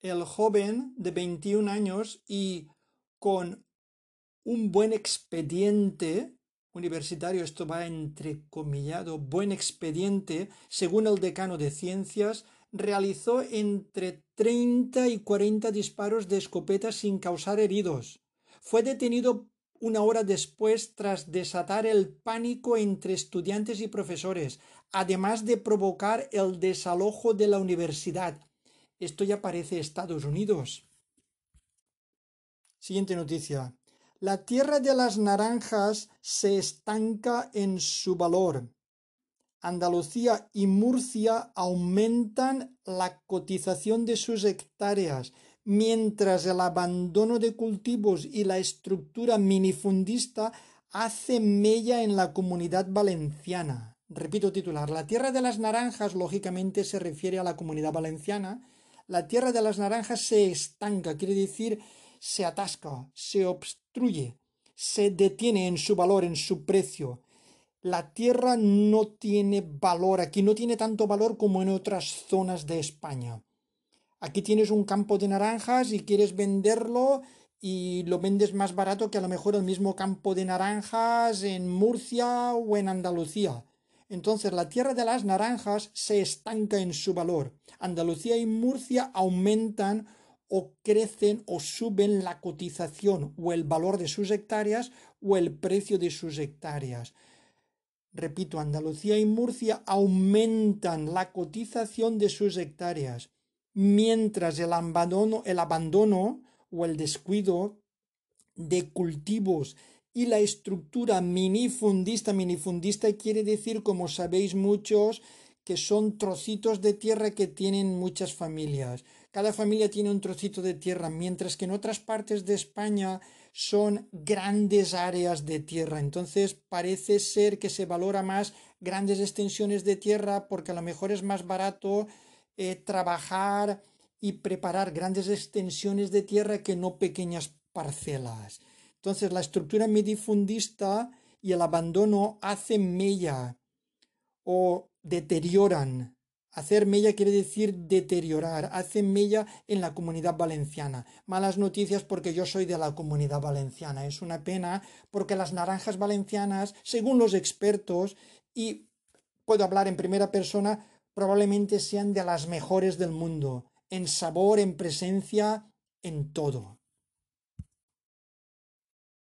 A: El joven de 21 años y con un buen expediente universitario, esto va entrecomillado, buen expediente, según el decano de ciencias, realizó entre 30 y 40 disparos de escopeta sin causar heridos. Fue detenido una hora después tras desatar el pánico entre estudiantes y profesores, además de provocar el desalojo de la universidad. Esto ya parece Estados Unidos. Siguiente noticia. La tierra de las naranjas se estanca en su valor. Andalucía y Murcia aumentan la cotización de sus hectáreas, mientras el abandono de cultivos y la estructura minifundista hace mella en la comunidad valenciana. Repito titular, la tierra de las naranjas lógicamente se refiere a la comunidad valenciana. La tierra de las naranjas se estanca, quiere decir se atasca, se obstruye, se detiene en su valor, en su precio. La tierra no tiene valor aquí, no tiene tanto valor como en otras zonas de España. Aquí tienes un campo de naranjas y quieres venderlo y lo vendes más barato que a lo mejor el mismo campo de naranjas en Murcia o en Andalucía. Entonces la tierra de las naranjas se estanca en su valor. Andalucía y Murcia aumentan o crecen o suben la cotización o el valor de sus hectáreas o el precio de sus hectáreas. Repito, Andalucía y Murcia aumentan la cotización de sus hectáreas, mientras el abandono, el abandono o el descuido de cultivos y la estructura minifundista, minifundista quiere decir, como sabéis muchos, que son trocitos de tierra que tienen muchas familias. Cada familia tiene un trocito de tierra, mientras que en otras partes de España son grandes áreas de tierra. Entonces parece ser que se valora más grandes extensiones de tierra porque a lo mejor es más barato eh, trabajar y preparar grandes extensiones de tierra que no pequeñas parcelas. Entonces la estructura medifundista y el abandono hacen mella o deterioran Hacer mella quiere decir deteriorar, hace mella en la comunidad valenciana. Malas noticias porque yo soy de la comunidad valenciana. Es una pena porque las naranjas valencianas, según los expertos, y puedo hablar en primera persona, probablemente sean de las mejores del mundo, en sabor, en presencia, en todo.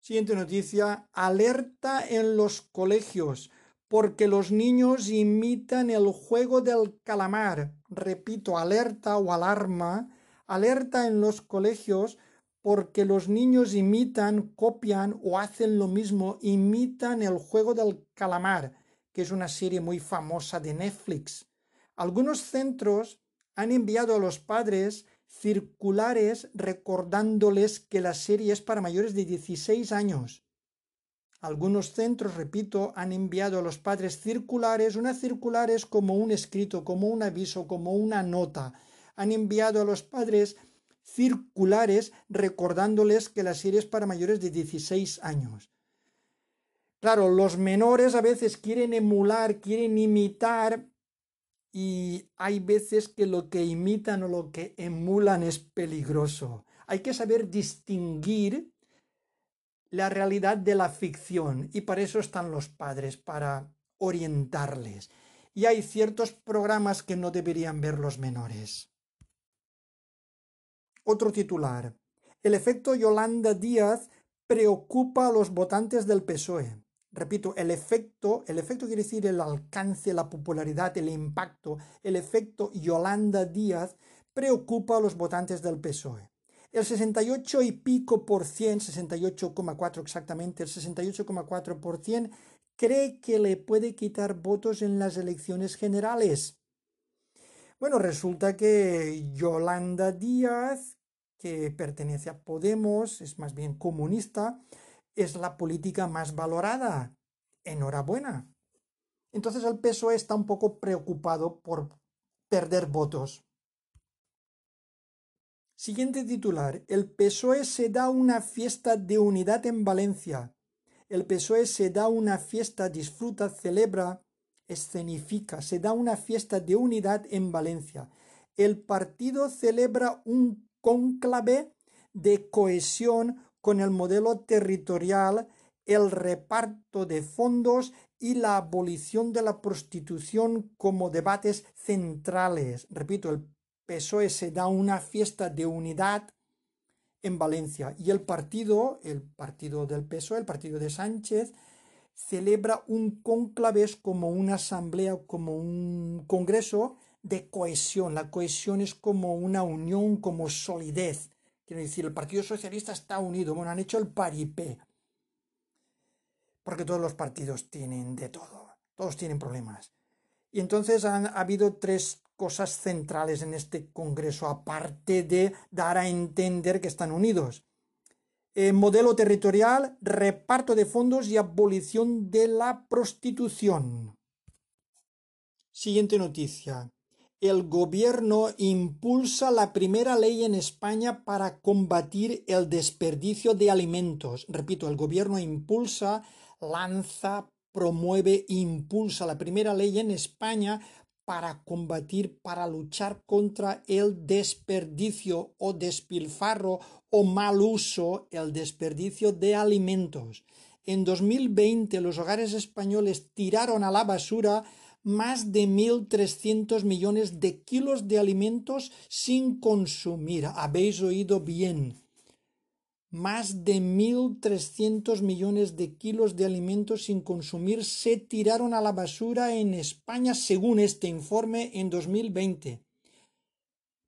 A: Siguiente noticia, alerta en los colegios porque los niños imitan el juego del calamar. Repito, alerta o alarma, alerta en los colegios porque los niños imitan, copian o hacen lo mismo, imitan el juego del calamar, que es una serie muy famosa de Netflix. Algunos centros han enviado a los padres circulares recordándoles que la serie es para mayores de 16 años algunos centros, repito, han enviado a los padres circulares. Una circular es como un escrito, como un aviso, como una nota. Han enviado a los padres circulares recordándoles que la serie es para mayores de 16 años. Claro, los menores a veces quieren emular, quieren imitar y hay veces que lo que imitan o lo que emulan es peligroso. Hay que saber distinguir la realidad de la ficción y para eso están los padres, para orientarles. Y hay ciertos programas que no deberían ver los menores. Otro titular. El efecto Yolanda Díaz preocupa a los votantes del PSOE. Repito, el efecto, el efecto quiere decir el alcance, la popularidad, el impacto. El efecto Yolanda Díaz preocupa a los votantes del PSOE. El 68 y pico por cien, 68,4 exactamente, el 68,4 por cien cree que le puede quitar votos en las elecciones generales. Bueno, resulta que Yolanda Díaz, que pertenece a Podemos, es más bien comunista, es la política más valorada. Enhorabuena. Entonces el PSOE está un poco preocupado por perder votos. Siguiente titular. El PSOE se da una fiesta de unidad en Valencia. El PSOE se da una fiesta, disfruta, celebra, escenifica, se da una fiesta de unidad en Valencia. El partido celebra un cónclave de cohesión con el modelo territorial, el reparto de fondos y la abolición de la prostitución como debates centrales. Repito, el PSOE se da una fiesta de unidad en Valencia y el partido, el partido del PSOE, el partido de Sánchez, celebra un conclave como una asamblea, como un congreso de cohesión. La cohesión es como una unión, como solidez. Quiero decir, el Partido Socialista está unido. Bueno, han hecho el paripé. Porque todos los partidos tienen de todo. Todos tienen problemas. Y entonces han ha habido tres cosas centrales en este Congreso, aparte de dar a entender que están unidos. Eh, modelo territorial, reparto de fondos y abolición de la prostitución. Siguiente noticia. El gobierno impulsa la primera ley en España para combatir el desperdicio de alimentos. Repito, el gobierno impulsa, lanza, promueve, impulsa la primera ley en España para combatir, para luchar contra el desperdicio o despilfarro o mal uso, el desperdicio de alimentos. En 2020 los hogares españoles tiraron a la basura más de 1.300 millones de kilos de alimentos sin consumir. Habéis oído bien más de 1.300 millones de kilos de alimentos sin consumir se tiraron a la basura en España según este informe en 2020.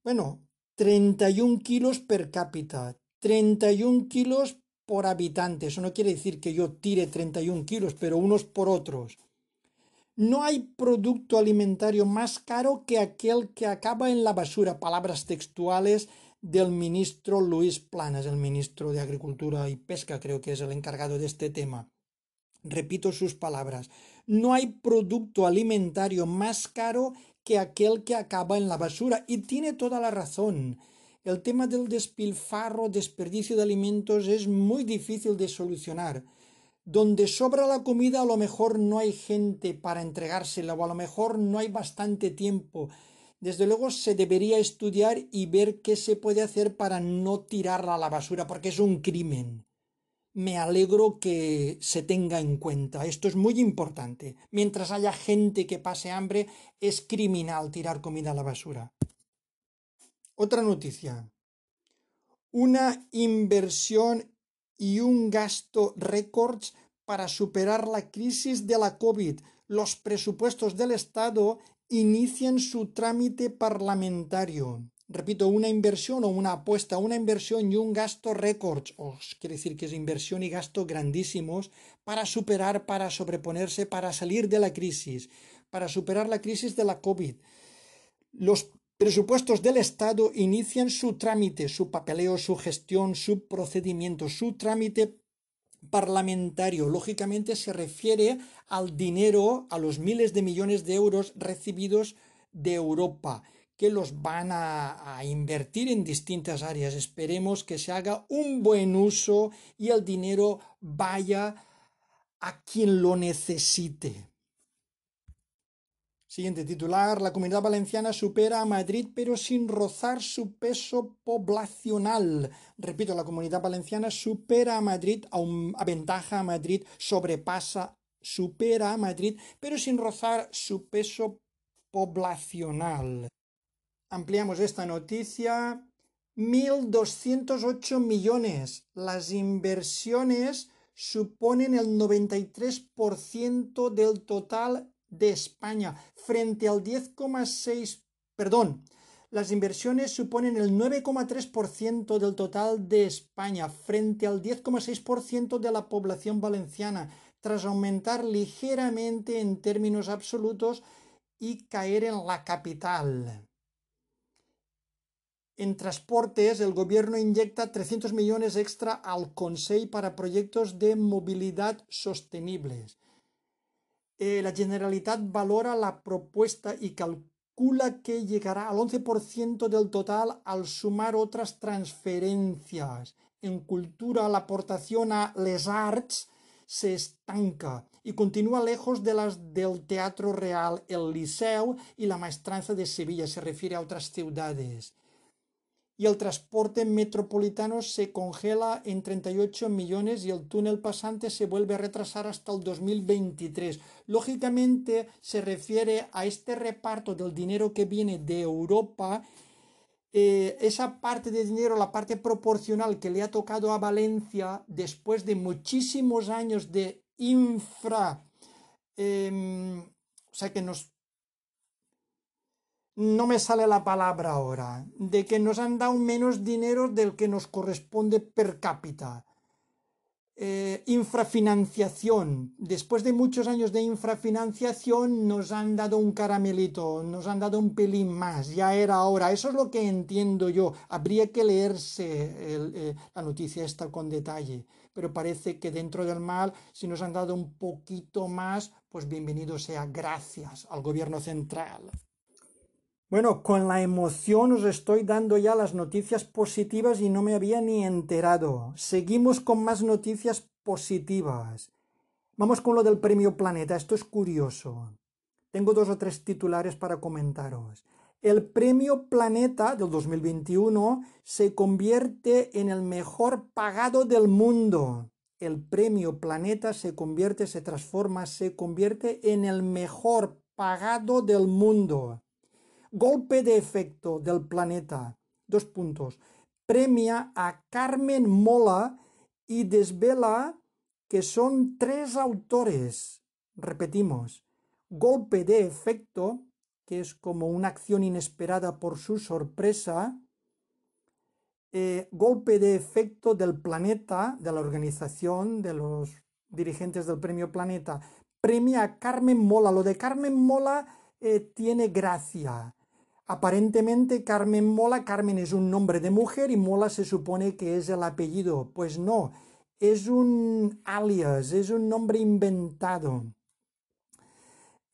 A: Bueno, 31 kilos per cápita, 31 kilos por habitante. Eso no quiere decir que yo tire 31 kilos, pero unos por otros. No hay producto alimentario más caro que aquel que acaba en la basura. Palabras textuales del ministro Luis Planas, el ministro de Agricultura y Pesca, creo que es el encargado de este tema. Repito sus palabras. No hay producto alimentario más caro que aquel que acaba en la basura. Y tiene toda la razón. El tema del despilfarro, desperdicio de alimentos es muy difícil de solucionar. Donde sobra la comida a lo mejor no hay gente para entregársela o a lo mejor no hay bastante tiempo desde luego se debería estudiar y ver qué se puede hacer para no tirarla a la basura, porque es un crimen. Me alegro que se tenga en cuenta. Esto es muy importante. Mientras haya gente que pase hambre, es criminal tirar comida a la basura. Otra noticia. Una inversión y un gasto récords para superar la crisis de la COVID. Los presupuestos del Estado inician su trámite parlamentario. Repito, una inversión o una apuesta, una inversión y un gasto récord, os quiere decir que es inversión y gasto grandísimos para superar, para sobreponerse, para salir de la crisis, para superar la crisis de la COVID. Los presupuestos del Estado inician su trámite, su papeleo, su gestión, su procedimiento, su trámite parlamentario, lógicamente, se refiere al dinero, a los miles de millones de euros recibidos de Europa, que los van a, a, invertir en distintas áreas. Esperemos que se haga un buen uso y el dinero vaya a quien lo necesite. Siguiente titular, la comunidad valenciana supera a Madrid pero sin rozar su peso poblacional. Repito, la comunidad valenciana supera a Madrid, aventaja a Madrid, sobrepasa, supera a Madrid pero sin rozar su peso poblacional. Ampliamos esta noticia. 1.208 millones. Las inversiones suponen el 93% del total de España frente al 10,6, perdón, Las inversiones suponen el 9,3% del total de España frente al 10,6% de la población valenciana, tras aumentar ligeramente en términos absolutos y caer en la capital. En transportes, el gobierno inyecta 300 millones extra al Consejo para proyectos de movilidad sostenibles. Eh, la Generalitat valora la propuesta y calcula que llegará al 11% del total al sumar otras transferencias. En cultura, la aportación a Les Arts se estanca y continúa lejos de las del Teatro Real, el Liceo y la Maestranza de Sevilla, se refiere a otras ciudades y el transporte metropolitano se congela en 38 millones y el túnel pasante se vuelve a retrasar hasta el 2023. Lógicamente se refiere a este reparto del dinero que viene de Europa. Eh, esa parte de dinero, la parte proporcional que le ha tocado a Valencia después de muchísimos años de infra, em, o sea que nos no me sale la palabra ahora, de que nos han dado menos dinero del que nos corresponde per cápita. Eh, infrafinanciación. Después de muchos años de infrafinanciación nos han dado un caramelito, nos han dado un pelín más, ya era hora. Eso es lo que entiendo yo. Habría que leerse eh, la noticia esta con detalle, pero parece que dentro del mal, si nos han dado un poquito más, pues bienvenido sea. Gracias al gobierno central. Bueno, con la emoción os estoy dando ya las noticias positivas y no me había ni enterado. Seguimos con más noticias positivas. Vamos con lo del premio Planeta. Esto es curioso. Tengo dos o tres titulares para comentaros. El premio Planeta del 2021 se convierte en el mejor pagado del mundo. El premio Planeta se convierte, se transforma, se convierte en el mejor pagado del mundo. Golpe de efecto del planeta. Dos puntos. Premia a Carmen Mola y desvela que son tres autores. Repetimos. Golpe de efecto, que es como una acción inesperada por su sorpresa. Eh, golpe de efecto del planeta, de la organización, de los dirigentes del premio Planeta, premia a Carmen Mola. Lo de Carmen Mola eh, tiene gracia. Aparentemente Carmen Mola, Carmen es un nombre de mujer y Mola se supone que es el apellido. Pues no, es un alias, es un nombre inventado.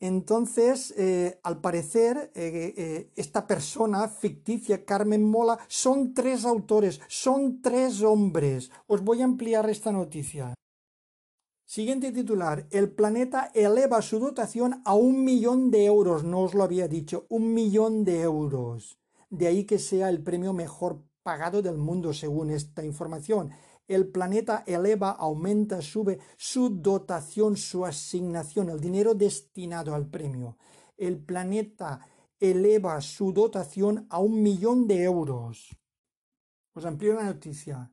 A: Entonces, eh, al parecer, eh, eh, esta persona ficticia, Carmen Mola, son tres autores, son tres hombres. Os voy a ampliar esta noticia. Siguiente titular. El planeta eleva su dotación a un millón de euros. No os lo había dicho. Un millón de euros. De ahí que sea el premio mejor pagado del mundo según esta información. El planeta eleva, aumenta, sube su dotación, su asignación, el dinero destinado al premio. El planeta eleva su dotación a un millón de euros. Os amplío la noticia.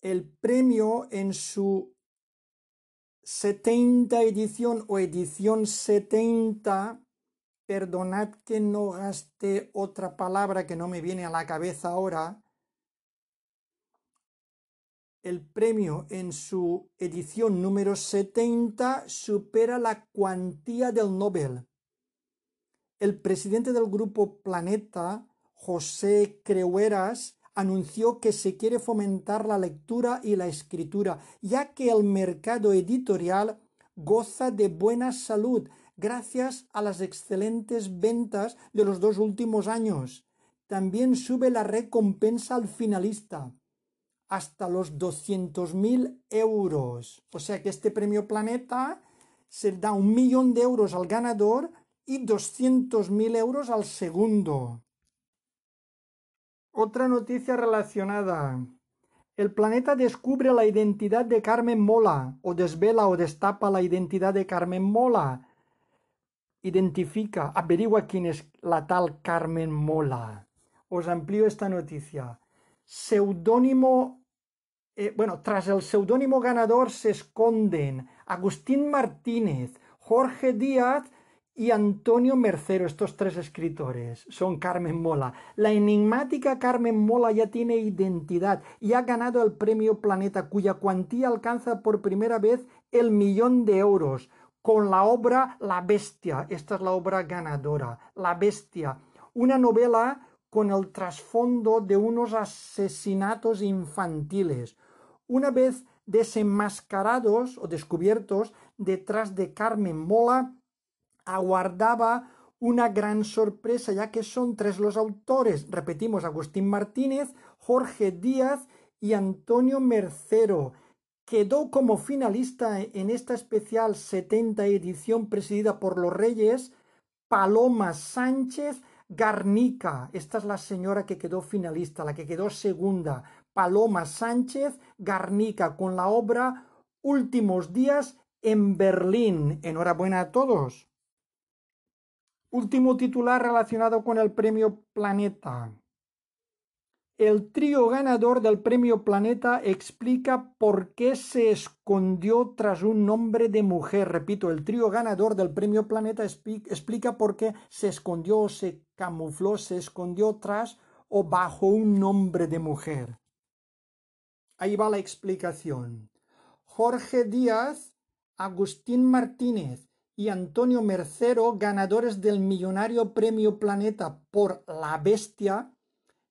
A: El premio en su 70 edición o edición 70, perdonad que no gaste otra palabra que no me viene a la cabeza ahora, el premio en su edición número 70 supera la cuantía del Nobel. El presidente del grupo Planeta, José Creueras, anunció que se quiere fomentar la lectura y la escritura, ya que el mercado editorial goza de buena salud gracias a las excelentes ventas de los dos últimos años. También sube la recompensa al finalista hasta los 200.000 euros. O sea que este premio Planeta se da un millón de euros al ganador y 200.000 euros al segundo. Otra noticia relacionada. El planeta descubre la identidad de Carmen Mola, o desvela o destapa la identidad de Carmen Mola. Identifica, averigua quién es la tal Carmen Mola. Os amplío esta noticia. Seudónimo, eh, bueno, tras el seudónimo ganador se esconden Agustín Martínez, Jorge Díaz y Antonio Mercero, estos tres escritores, son Carmen Mola. La enigmática Carmen Mola ya tiene identidad y ha ganado el premio Planeta, cuya cuantía alcanza por primera vez el millón de euros, con la obra La Bestia. Esta es la obra ganadora, La Bestia. Una novela con el trasfondo de unos asesinatos infantiles. Una vez desenmascarados o descubiertos detrás de Carmen Mola, aguardaba una gran sorpresa, ya que son tres los autores, repetimos, Agustín Martínez, Jorge Díaz y Antonio Mercero. Quedó como finalista en esta especial 70 edición presidida por los Reyes Paloma Sánchez Garnica. Esta es la señora que quedó finalista, la que quedó segunda. Paloma Sánchez Garnica con la obra Últimos días en Berlín. Enhorabuena a todos. Último titular relacionado con el premio Planeta. El trío ganador del premio Planeta explica por qué se escondió tras un nombre de mujer. Repito, el trío ganador del premio Planeta explica por qué se escondió, se camufló, se escondió tras o bajo un nombre de mujer. Ahí va la explicación. Jorge Díaz, Agustín Martínez y Antonio Mercero, ganadores del millonario Premio Planeta por La Bestia,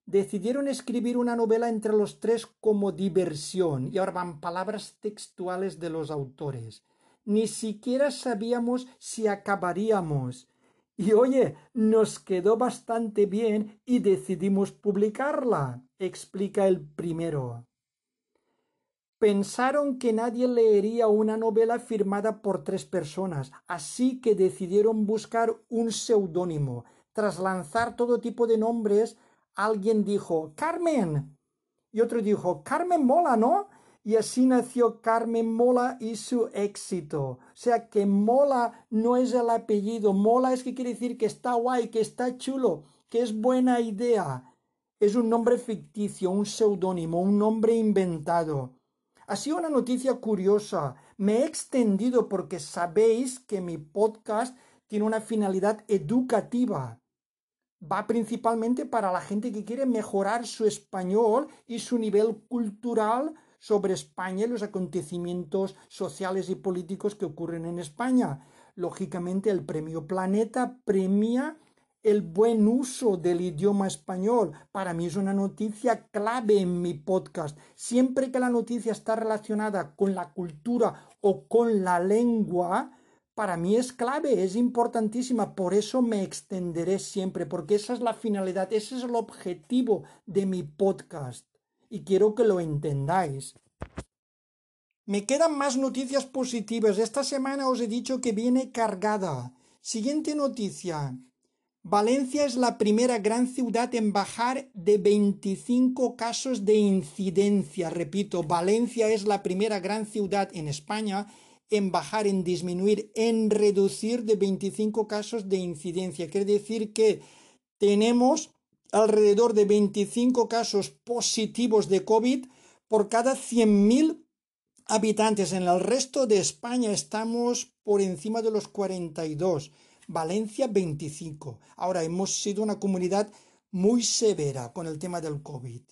A: decidieron escribir una novela entre los tres como diversión. Y ahora van palabras textuales de los autores. Ni siquiera sabíamos si acabaríamos. Y oye, nos quedó bastante bien y decidimos publicarla, explica el primero. Pensaron que nadie leería una novela firmada por tres personas, así que decidieron buscar un seudónimo. Tras lanzar todo tipo de nombres, alguien dijo Carmen y otro dijo Carmen Mola, ¿no? Y así nació Carmen Mola y su éxito. O sea que Mola no es el apellido. Mola es que quiere decir que está guay, que está chulo, que es buena idea. Es un nombre ficticio, un seudónimo, un nombre inventado. Ha sido una noticia curiosa. Me he extendido porque sabéis que mi podcast tiene una finalidad educativa. Va principalmente para la gente que quiere mejorar su español y su nivel cultural sobre España y los acontecimientos sociales y políticos que ocurren en España. Lógicamente el premio Planeta premia el buen uso del idioma español. Para mí es una noticia clave en mi podcast. Siempre que la noticia está relacionada con la cultura o con la lengua, para mí es clave, es importantísima. Por eso me extenderé siempre, porque esa es la finalidad, ese es el objetivo de mi podcast. Y quiero que lo entendáis. Me quedan más noticias positivas. Esta semana os he dicho que viene cargada. Siguiente noticia. Valencia es la primera gran ciudad en bajar de 25 casos de incidencia. Repito, Valencia es la primera gran ciudad en España en bajar, en disminuir, en reducir de 25 casos de incidencia. Quiere decir que tenemos alrededor de 25 casos positivos de COVID por cada 100.000 habitantes. En el resto de España estamos por encima de los 42. Valencia 25. Ahora hemos sido una comunidad muy severa con el tema del COVID.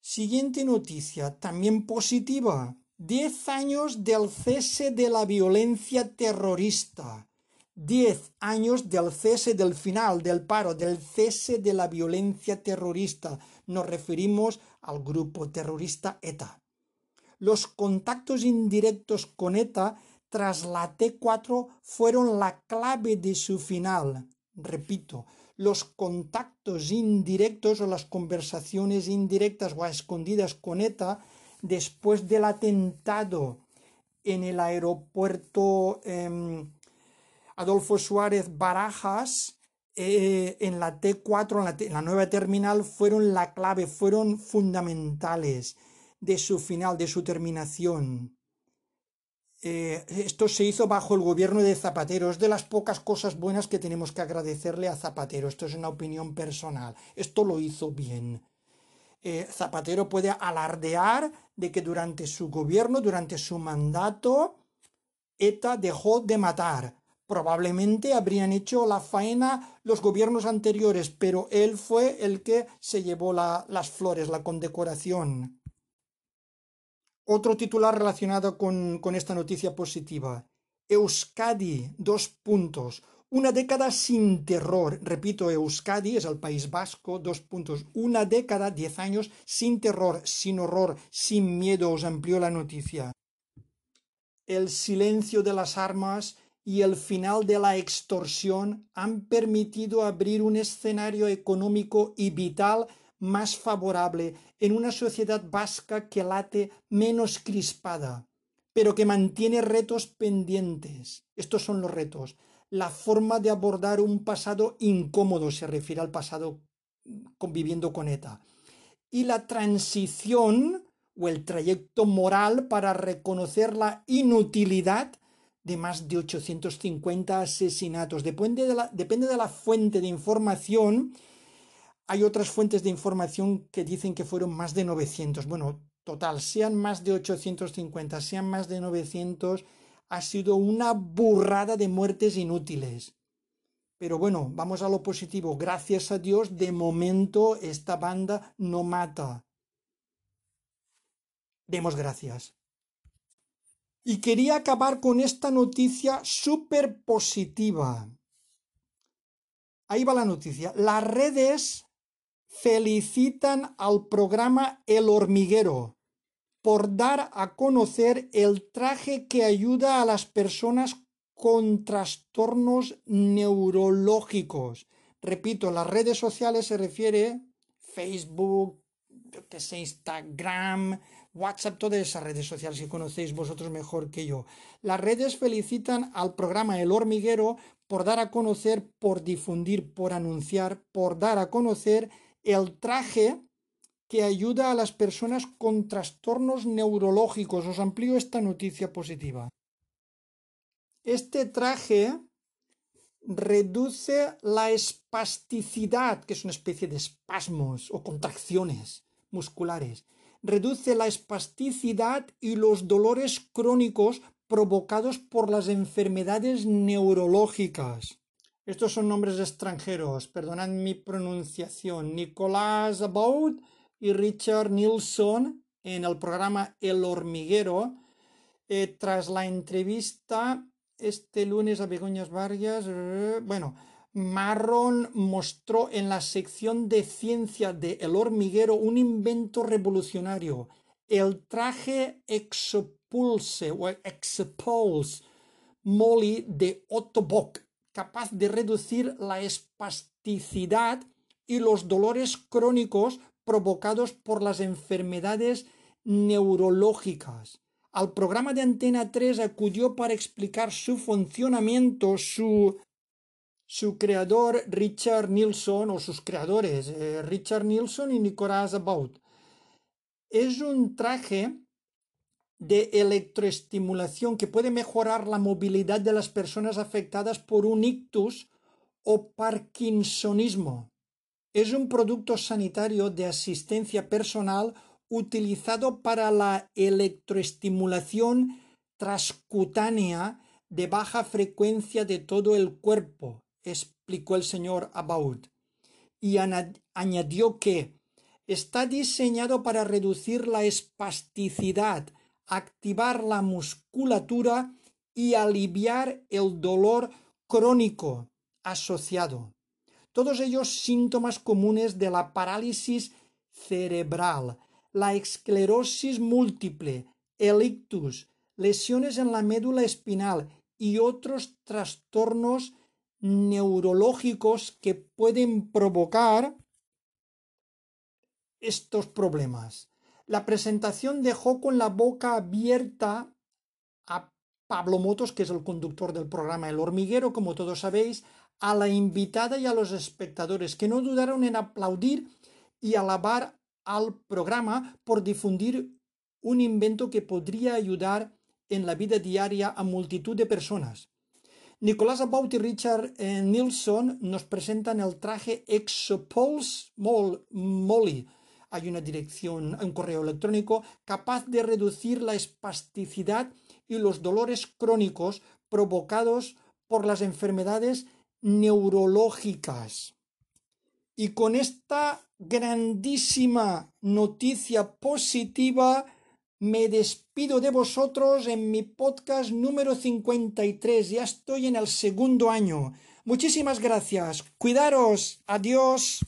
A: Siguiente noticia, también positiva. Diez años del cese de la violencia terrorista. Diez años del cese del final, del paro, del cese de la violencia terrorista. Nos referimos al grupo terrorista ETA. Los contactos indirectos con ETA tras la T4 fueron la clave de su final. Repito, los contactos indirectos o las conversaciones indirectas o escondidas con ETA después del atentado en el aeropuerto em, Adolfo Suárez Barajas, eh, en la T4, en la nueva terminal, fueron la clave, fueron fundamentales de su final, de su terminación. Eh, esto se hizo bajo el gobierno de Zapatero. Es de las pocas cosas buenas que tenemos que agradecerle a Zapatero. Esto es una opinión personal. Esto lo hizo bien. Eh, Zapatero puede alardear de que durante su gobierno, durante su mandato, ETA dejó de matar. Probablemente habrían hecho la faena los gobiernos anteriores, pero él fue el que se llevó las flores, la condecoración. Otro titular relacionado con, esta noticia positiva. Euskadi, dos puntos. Una década sin terror. Repito, Euskadi es el País Vasco, dos puntos. Una década, diez años, sin terror, sin horror, sin miedo, os amplió la noticia. El silencio de las armas y el final de la extorsión han permitido abrir un escenario económico y vital más favorable en una sociedad vasca que late menos crispada, pero que mantiene retos pendientes. Estos son los retos la forma de abordar un pasado incómodo, se refiere al pasado conviviendo con ETA, y la transición o el trayecto moral para reconocer la inutilidad de más de 850 asesinatos. Depende de la, depende de la fuente de información. Hay otras fuentes de información que dicen que fueron más de 900. Bueno, total, sean más de 850, sean más de 900, ha sido una burrada de muertes inútiles. Pero bueno, vamos a lo positivo. Gracias a Dios, de momento esta banda no mata. Demos gracias. Y quería acabar con esta noticia súper positiva. Ahí va la noticia. Las redes felicitan al programa El Hormiguero por dar a conocer el traje que ayuda a las personas con trastornos neurológicos. Repito, las redes sociales se refiere Facebook, Instagram, WhatsApp, todas esas redes sociales que conocéis vosotros mejor que yo. Las redes felicitan al programa El Hormiguero por dar a conocer, por difundir, por anunciar, por dar a conocer el traje que ayuda a las personas con trastornos neurológicos. Os amplío esta noticia positiva. Este traje reduce la espasticidad, que es una especie de espasmos o contracciones musculares. Reduce la espasticidad y los dolores crónicos provocados por las enfermedades neurológicas. Estos son nombres extranjeros, perdonad mi pronunciación. Nicolás Abaud y Richard Nilsson en el programa El Hormiguero. Eh, tras la entrevista este lunes a Begoñas Vargas, eh, bueno, Marron mostró en la sección de ciencia de El Hormiguero un invento revolucionario, el traje Exopulse o Exopulse Molly de Otto Bock, capaz de reducir la espasticidad y los dolores crónicos provocados por las enfermedades neurológicas. Al programa de Antena 3 acudió para explicar su funcionamiento su, su creador Richard Nilsson o sus creadores eh, Richard Nilsson y Nicolas Abaut. Es un traje de electroestimulación que puede mejorar la movilidad de las personas afectadas por un ictus o parkinsonismo. Es un producto sanitario de asistencia personal utilizado para la electroestimulación transcutánea de baja frecuencia de todo el cuerpo, explicó el señor Abaud, y añadió que está diseñado para reducir la espasticidad, activar la musculatura y aliviar el dolor crónico asociado todos ellos síntomas comunes de la parálisis cerebral, la esclerosis múltiple, el ictus, lesiones en la médula espinal y otros trastornos neurológicos que pueden provocar estos problemas. La presentación dejó con la boca abierta a Pablo Motos, que es el conductor del programa El Hormiguero, como todos sabéis, a la invitada y a los espectadores, que no dudaron en aplaudir y alabar al programa por difundir un invento que podría ayudar en la vida diaria a multitud de personas. Nicolás Abaut y Richard eh, Nilsson nos presentan el traje Exopulse Molly. Hay una dirección, un correo electrónico capaz de reducir la espasticidad y los dolores crónicos provocados por las enfermedades neurológicas. Y con esta grandísima noticia positiva, me despido de vosotros en mi podcast número 53. Ya estoy en el segundo año. Muchísimas gracias. Cuidaros. Adiós.